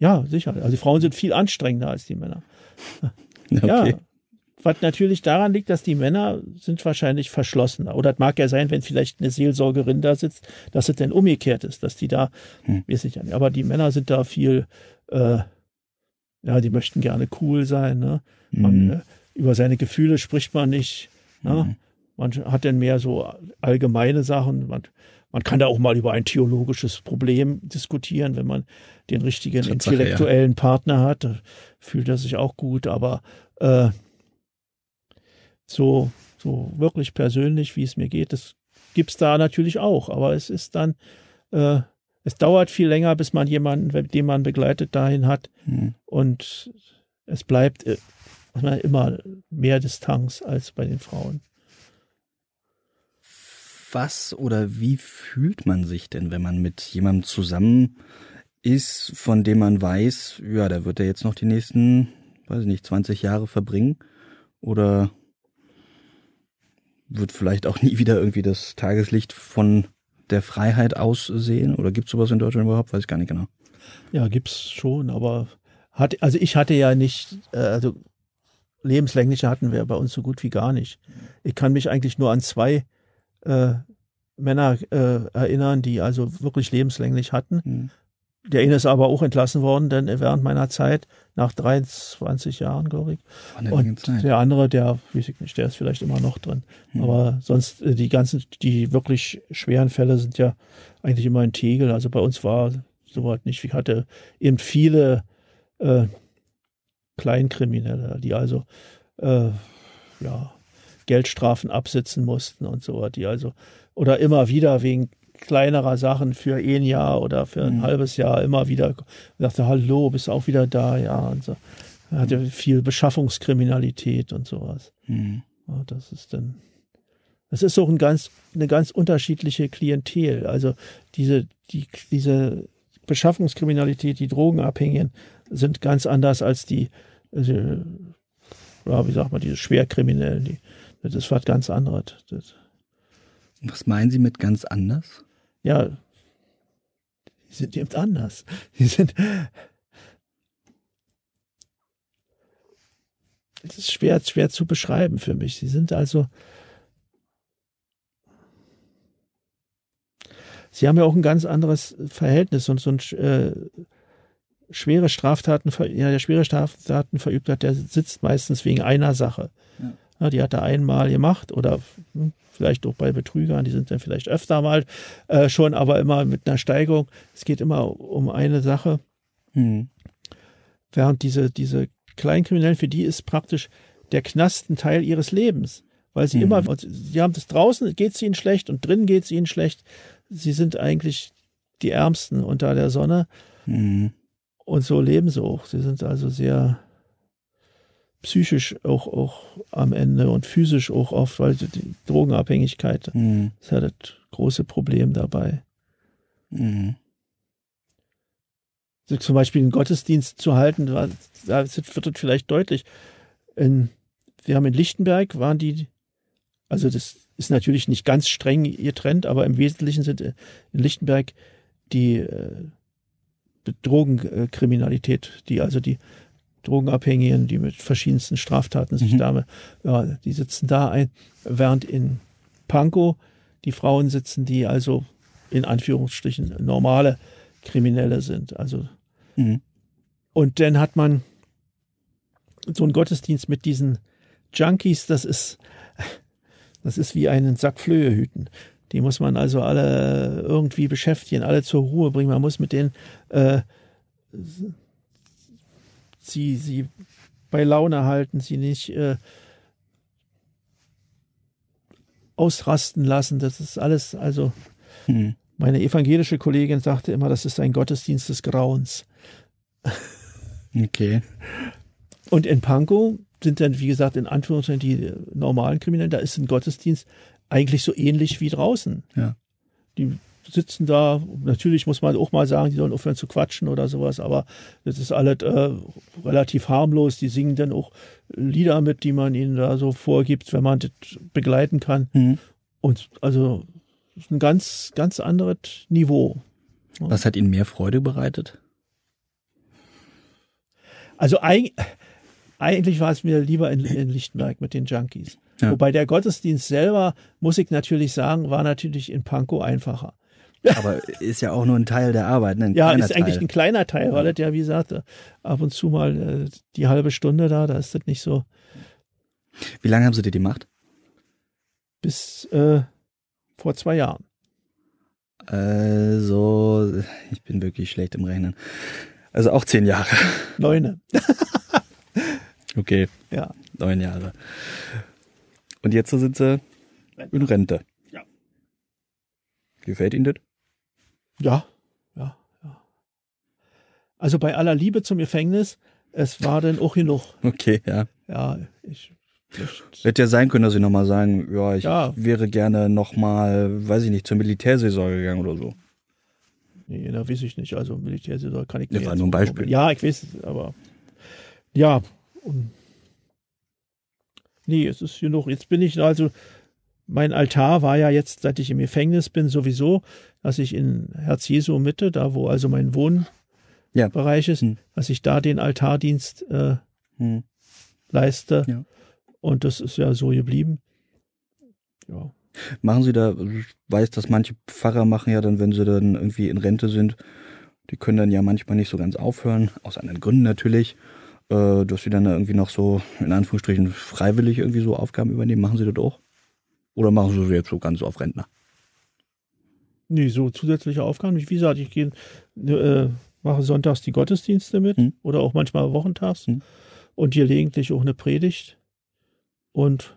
Ja, sicher. Also die Frauen sind viel anstrengender als die Männer. okay. Ja. Was natürlich daran liegt, dass die Männer sind wahrscheinlich verschlossener. Oder es mag ja sein, wenn vielleicht eine Seelsorgerin da sitzt, dass es dann umgekehrt ist, dass die da, hm. weiß ich nicht, aber die Männer sind da viel äh, ja, die möchten gerne cool sein. Ne? Man, mhm. äh, über seine Gefühle spricht man nicht. Ne? Mhm. Man hat dann mehr so allgemeine Sachen. Man, man kann da auch mal über ein theologisches Problem diskutieren, wenn man den richtigen Tatsache, intellektuellen ja. Partner hat. Fühlt er sich auch gut, aber äh, so, so wirklich persönlich, wie es mir geht, das gibt es da natürlich auch. Aber es ist dann äh, es dauert viel länger, bis man jemanden, den man begleitet, dahin hat. Mhm. Und es bleibt äh, immer mehr Distanz als bei den Frauen. Was oder wie fühlt man sich denn, wenn man mit jemandem zusammen ist, von dem man weiß, ja, da wird er jetzt noch die nächsten, weiß ich nicht, 20 Jahre verbringen? Oder wird vielleicht auch nie wieder irgendwie das Tageslicht von der Freiheit aussehen? Oder gibt es sowas in Deutschland überhaupt? Weiß ich gar nicht genau. Ja, gibt's schon, aber hat, also ich hatte ja nicht, äh, also lebenslängliche hatten wir bei uns so gut wie gar nicht. Ich kann mich eigentlich nur an zwei äh, Männer äh, erinnern, die also wirklich lebenslänglich hatten. Mhm. Der eine ist aber auch entlassen worden, denn während meiner Zeit, nach 23 Jahren, glaube ich. Und der andere, der, weiß ich nicht, der ist vielleicht immer noch drin. Hm. Aber sonst, äh, die ganzen, die wirklich schweren Fälle sind ja eigentlich immer in Tegel. Also bei uns war soweit nicht. Ich hatte eben viele äh, Kleinkriminelle, die also äh, ja, Geldstrafen absitzen mussten und so, die also oder immer wieder wegen kleinerer Sachen für ein Jahr oder für ein mhm. halbes Jahr immer wieder dachte, hallo, bist du auch wieder da, ja, und so. Er hatte viel Beschaffungskriminalität und sowas. Mhm. Ja, das ist dann, das ist auch ein ganz, eine ganz unterschiedliche Klientel. Also diese, die, diese Beschaffungskriminalität, die Drogenabhängigen sind ganz anders als die, also, ja, wie sagt man, diese Schwerkriminellen, die, das ist was ganz anderes. Das, was meinen Sie mit ganz anders? Ja, die sind eben anders. Die sind. Es ist schwer, schwer zu beschreiben für mich. Sie sind also. Sie haben ja auch ein ganz anderes Verhältnis und so ein äh, schwere Straftaten, ja, der schwere Straftaten verübt hat, der sitzt meistens wegen einer Sache. Ja. Ja, die hat er einmal gemacht oder hm, vielleicht auch bei Betrügern, die sind dann vielleicht öfter mal äh, schon, aber immer mit einer Steigerung. Es geht immer um eine Sache. Mhm. Während diese, diese Kleinkriminellen, für die ist praktisch der Knast ein Teil ihres Lebens. Weil sie mhm. immer, sie haben das draußen, geht es ihnen schlecht und drinnen geht es ihnen schlecht. Sie sind eigentlich die Ärmsten unter der Sonne. Mhm. Und so leben sie auch. Sie sind also sehr, psychisch auch, auch am Ende und physisch auch oft, weil die Drogenabhängigkeit mhm. ist ja das große Problem dabei. Mhm. Zum Beispiel einen Gottesdienst zu halten, da wird das vielleicht deutlich. In, wir haben in Lichtenberg waren die, also das ist natürlich nicht ganz streng getrennt, aber im Wesentlichen sind in Lichtenberg die äh, Drogenkriminalität, die also die Drogenabhängigen, die mit verschiedensten Straftaten sich mhm. da, ja, die sitzen da ein, während in Pankow die Frauen sitzen, die also in Anführungsstrichen normale Kriminelle sind. Also mhm. und dann hat man so einen Gottesdienst mit diesen Junkies, das ist das ist wie einen Sack Flöhe hüten. Die muss man also alle irgendwie beschäftigen, alle zur Ruhe bringen. Man muss mit denen äh, sie, sie bei Laune halten, sie nicht äh, ausrasten lassen. Das ist alles, also hm. meine evangelische Kollegin sagte immer, das ist ein Gottesdienst des Grauens. Okay. Und in Pankow sind dann, wie gesagt, in Anführungszeichen die normalen Kriminellen, da ist ein Gottesdienst eigentlich so ähnlich wie draußen. Ja. Die sitzen da, natürlich muss man auch mal sagen, die sollen aufhören zu quatschen oder sowas, aber das ist alles äh, relativ harmlos. Die singen dann auch Lieder mit, die man ihnen da so vorgibt, wenn man das begleiten kann. Mhm. Und also ein ganz, ganz anderes Niveau. Was hat Ihnen mehr Freude bereitet? Also eig eigentlich war es mir lieber in, in Lichtenberg mit den Junkies. Ja. Wobei der Gottesdienst selber, muss ich natürlich sagen, war natürlich in Pankow einfacher. Aber ist ja auch nur ein Teil der Arbeit. Ne? Ja, ist eigentlich Teil. ein kleiner Teil, weil das ja, wie gesagt, ab und zu mal äh, die halbe Stunde da, da ist das nicht so Wie lange haben Sie das gemacht? bis äh, vor zwei Jahren. Also, ich bin wirklich schlecht im Rechnen. Also auch zehn Jahre. Neune. Okay, Ja. neun Jahre. Und jetzt sind Sie in Rente. Ja. Gefällt Ihnen das? Ja, ja, ja. Also bei aller Liebe zum Gefängnis, es war dann auch genug. Okay, ja. Ja, ich. ich Hätte ja sein können, dass Sie nochmal sagen, ja, ich Ja. wäre gerne nochmal, weiß ich nicht, zur Militärsaison gegangen oder so. Nee, da weiß ich nicht. Also Militärsaison kann ich Das mir war nur ein Beispiel. Ja, ich weiß, es, aber ja. Und nee, es ist genug. Jetzt bin ich also, mein Altar war ja jetzt, seit ich im Gefängnis bin, sowieso, dass ich in Herz Jesu Mitte, da wo also mein Ja. Wohnbereich ist, Hm. dass ich da den Altardienst äh, Hm. leiste. Ja. Und das ist ja so geblieben. Ja. Machen Sie da, ich weiß, dass manche Pfarrer machen ja dann, wenn sie dann irgendwie in Rente sind, die können dann ja manchmal nicht so ganz aufhören, aus anderen Gründen natürlich, äh, dass sie dann da irgendwie noch so, in Anführungsstrichen, freiwillig irgendwie so Aufgaben übernehmen. Machen Sie das auch? Oder machen Sie das jetzt so ganz auf Rentner? Nee, so zusätzliche Aufgaben. Wie gesagt, ich gehe, äh, mache sonntags die Gottesdienste mit Hm. oder auch manchmal wochentags Hm. und gelegentlich auch eine Predigt. Und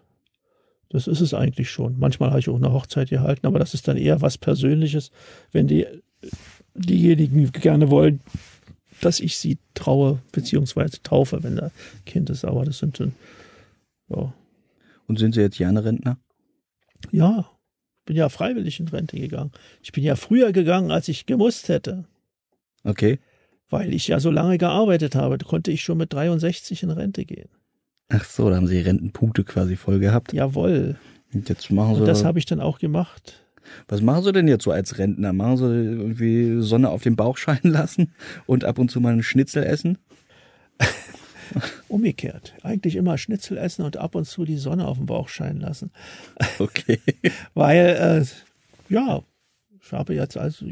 das ist es eigentlich schon. Manchmal habe ich auch eine Hochzeit gehalten, aber das ist dann eher was Persönliches, wenn die, diejenigen gerne wollen, dass ich sie traue, beziehungsweise taufe, wenn da Kind ist. Aber das sind dann, ja, Und sind Sie jetzt gerne Rentner? Ja, bin ja freiwillig in Rente gegangen. Ich bin ja früher gegangen, als ich gemusst hätte. Okay. Weil ich ja so lange gearbeitet habe, konnte ich schon mit 63 in Rente gehen. Ach so, da haben Sie Rentenpunkte quasi voll gehabt. Jawohl. Und jetzt machen Sie, Und das habe ich dann auch gemacht. was machen Sie denn jetzt so als Rentner? Machen Sie irgendwie Sonne auf den Bauch scheinen lassen und ab und zu mal einen Schnitzel essen? Umgekehrt. Eigentlich immer Schnitzel essen und ab und zu die Sonne auf dem Bauch scheinen lassen. Okay. Weil, äh, ja, ich habe jetzt also,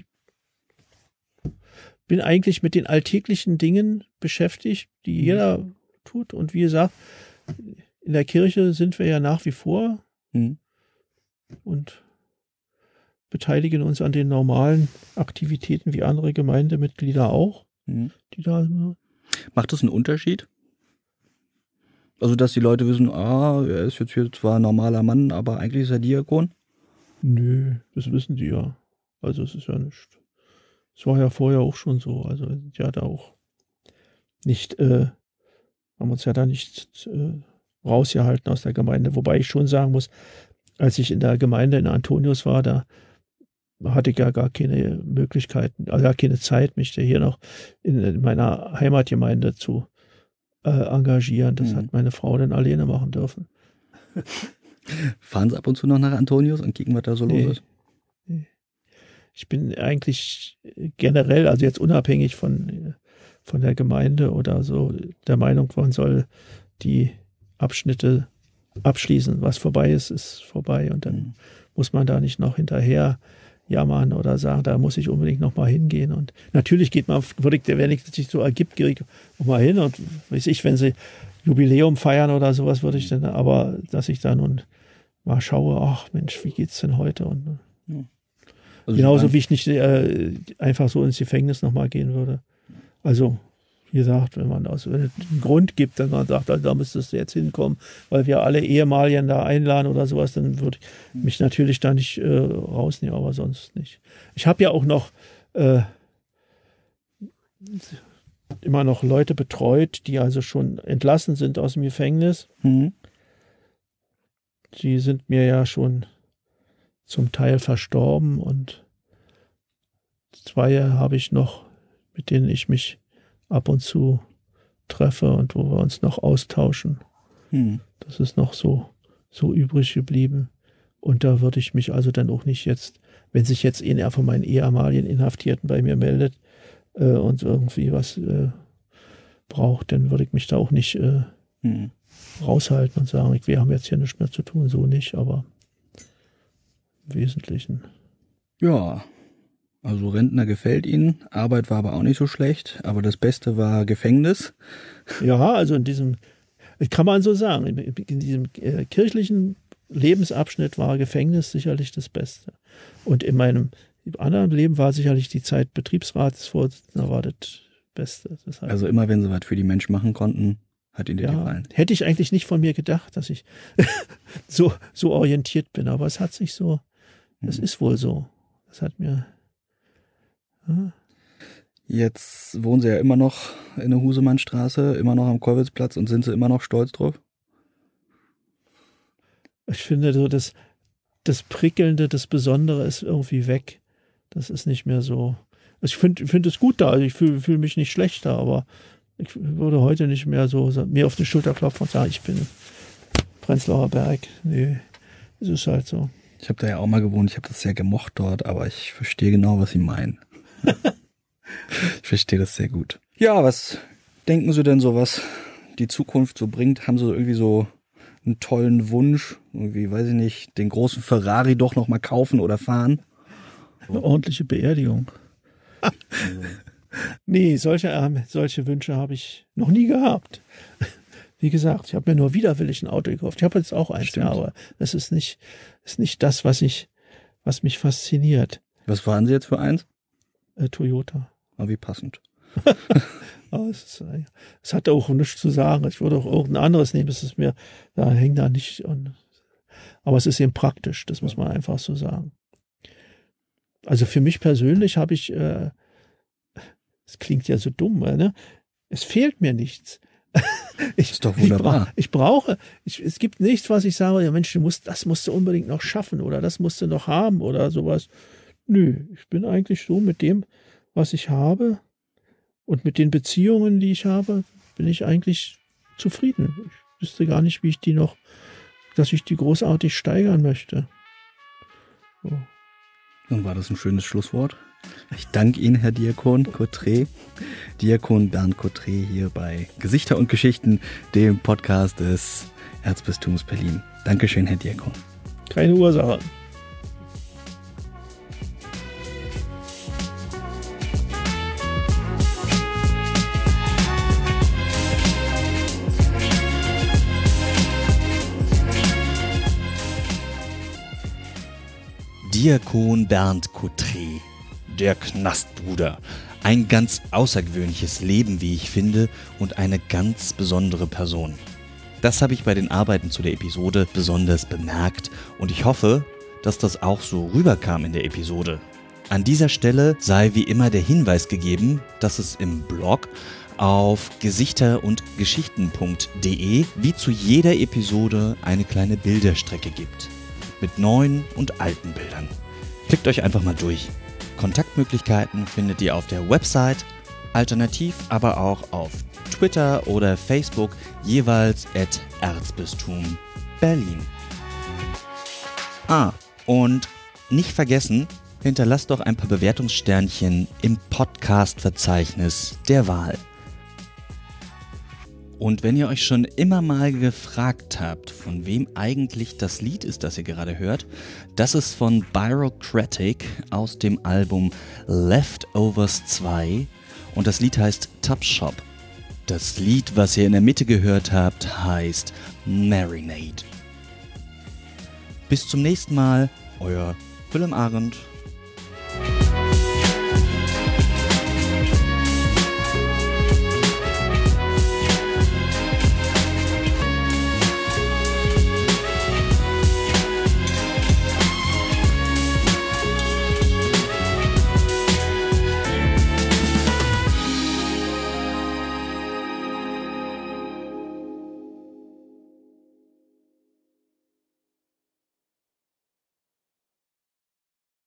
bin eigentlich mit den alltäglichen Dingen beschäftigt, die jeder tut. Und wie gesagt, in der Kirche sind wir ja nach wie vor Hm. und beteiligen uns an den normalen Aktivitäten wie andere Gemeindemitglieder auch, Hm. die da Macht das einen Unterschied? Also, dass die Leute wissen, ah, er ist jetzt hier zwar ein normaler Mann, aber eigentlich ist er Diakon? Nö, das wissen die ja. Also es ist ja nicht. Es war ja vorher auch schon so. Also ja da auch nicht, äh, haben uns ja da nicht äh, rausgehalten aus der Gemeinde. Wobei ich schon sagen muss, als ich in der Gemeinde in Antonius war, da hatte ich ja gar keine Möglichkeiten, also gar keine Zeit, mich da hier noch in, in meiner Heimatgemeinde zu äh, engagieren. Das Mhm. hat meine Frau dann alleine machen dürfen. Fahren sie ab und zu noch nach Antonius und kicken, was da so Nee. los ist? Ich bin eigentlich generell, also jetzt unabhängig von, von der Gemeinde oder so, der Meinung, man soll die Abschnitte abschließen. Was vorbei ist, ist vorbei. Und dann Mhm. muss man da nicht noch hinterher jammern oder sagen, da muss ich unbedingt noch mal hingehen. Und natürlich geht man, würde ich, wenn es sich so ergibt, gehe ich auch mal hin. Und weiß ich, wenn sie Jubiläum feiern oder sowas, würde ich dann, aber dass ich da nun mal schaue, ach Mensch, wie geht's denn heute? Und Also Genauso wie ich nicht äh, einfach so ins Gefängnis nochmal gehen würde. Also wie gesagt, wenn man aus einen Grund gibt, dass man sagt, also da müsstest du jetzt hinkommen, weil wir alle Ehemaligen da einladen oder sowas, dann würde ich mich natürlich da nicht äh, rausnehmen, aber sonst nicht. Ich habe ja auch noch äh, immer noch Leute betreut, die also schon entlassen sind aus dem Gefängnis. Mhm. Die sind mir ja schon zum Teil verstorben und zwei habe ich noch, mit denen ich mich ab und zu treffe und wo wir uns noch austauschen. Mhm. Das ist noch so, so übrig geblieben. Und da würde ich mich also dann auch nicht jetzt, wenn sich jetzt einer von meinen ehemaligen Inhaftierten bei mir meldet äh, und irgendwie was äh, braucht, dann würde ich mich da auch nicht äh, Mhm. raushalten und sagen, wir haben jetzt hier nichts mehr zu tun, so nicht, aber im Wesentlichen. Ja, also Rentner gefällt Ihnen, Arbeit war aber auch nicht so schlecht, aber das Beste war Gefängnis. Ja, also in diesem, kann man so sagen, in, diesem äh, kirchlichen Lebensabschnitt war Gefängnis sicherlich das Beste. Und in meinem anderen Leben war sicherlich die Zeit Betriebsratsvorsitzender war das Beste. Das heißt, Also immer wenn Sie was für die Menschen machen konnten, hat Ihnen ja, gefallen. hätte ich eigentlich nicht von mir gedacht, dass ich so, so orientiert bin, aber es hat sich so, es Mhm. ist wohl so. Das hat mir, Jetzt wohnen Sie ja immer noch in der Husemannstraße, immer noch am Kollwitzplatz und sind Sie immer noch stolz drauf? ich finde so, das, das Prickelnde, das Besondere ist irgendwie weg. Das ist nicht mehr so. Ich finde find es gut da, also ich fühle fühl mich nicht schlechter, aber ich würde heute nicht mehr so so mir auf die Schulter klopfen und sagen, ich bin Prenzlauer Berg. Nee, es ist halt so. Ich habe da ja auch mal gewohnt, ich habe das sehr gemocht dort, aber ich verstehe genau, was Sie meinen. Ich verstehe das sehr gut. Ja, was denken Sie denn so, was die Zukunft so bringt? Haben Sie irgendwie so einen tollen Wunsch? Irgendwie, weiß ich nicht, den großen Ferrari doch noch mal kaufen oder fahren? Eine ordentliche Beerdigung. nee, solche, ähm, solche Wünsche habe ich noch nie gehabt. Wie gesagt, ich habe mir nur widerwillig ein Auto gekauft. Ich habe jetzt auch eins, ja, aber das ist nicht, ist nicht das, was ich, was mich fasziniert. Was fahren Sie jetzt für eins? Äh, Toyota. Ah, wie passend. Aber es, ist, äh, es hat auch nichts zu sagen. Ich würde auch irgendein anderes nehmen. Es ist mir, da hängt da nicht. Und, aber es ist eben praktisch. Das muss man einfach so sagen. Also für mich persönlich habe ich, äh, es klingt ja so dumm, ne? Es fehlt mir nichts. ich, Ist doch Ich, wunderbar. bra ich brauche, ich, es gibt nichts, was ich sage, ja Mensch, du musst, das musst du unbedingt noch schaffen oder das musst du noch haben oder sowas. Nö, ich bin eigentlich so mit dem, was ich habe und mit den Beziehungen, die ich habe, bin ich eigentlich zufrieden. Ich wüsste gar nicht, wie ich die noch, dass ich die großartig steigern möchte. So. Dann war das ein schönes Schlusswort. Ich danke Ihnen, Herr Diakon Cotré, Diakon Bernd Cotré hier bei Gesichter und Geschichten, dem Podcast des Erzbistums Berlin. Dankeschön, Herr Diakon. Keine Ursache. Diakon Bernd Cotré, der Knastbruder. Ein ganz außergewöhnliches Leben, wie ich finde, und eine ganz besondere Person. Das habe ich bei den Arbeiten zu der Episode besonders bemerkt und ich hoffe, dass das auch so rüberkam in der Episode. An dieser Stelle sei wie immer der Hinweis gegeben, dass es im Blog auf gesichter- und geschichten.de wie zu jeder Episode eine kleine Bilderstrecke gibt. Mit neuen und alten Bildern. Klickt euch einfach mal durch. Kontaktmöglichkeiten findet ihr auf der Website, alternativ aber auch auf Twitter oder Facebook jeweils at Erzbistum Berlin. Ah, und nicht vergessen, hinterlasst doch ein paar Bewertungssternchen im Podcast-Verzeichnis der Wahl. Und wenn ihr euch schon immer mal gefragt habt, von wem eigentlich das Lied ist, das ihr gerade hört, das ist von Byrocratic aus dem Album Leftovers 2 und das Lied heißt Top Shop. Das Lied, was ihr in der Mitte gehört habt, heißt Marinade. Bis zum nächsten Mal, euer Willem Arendt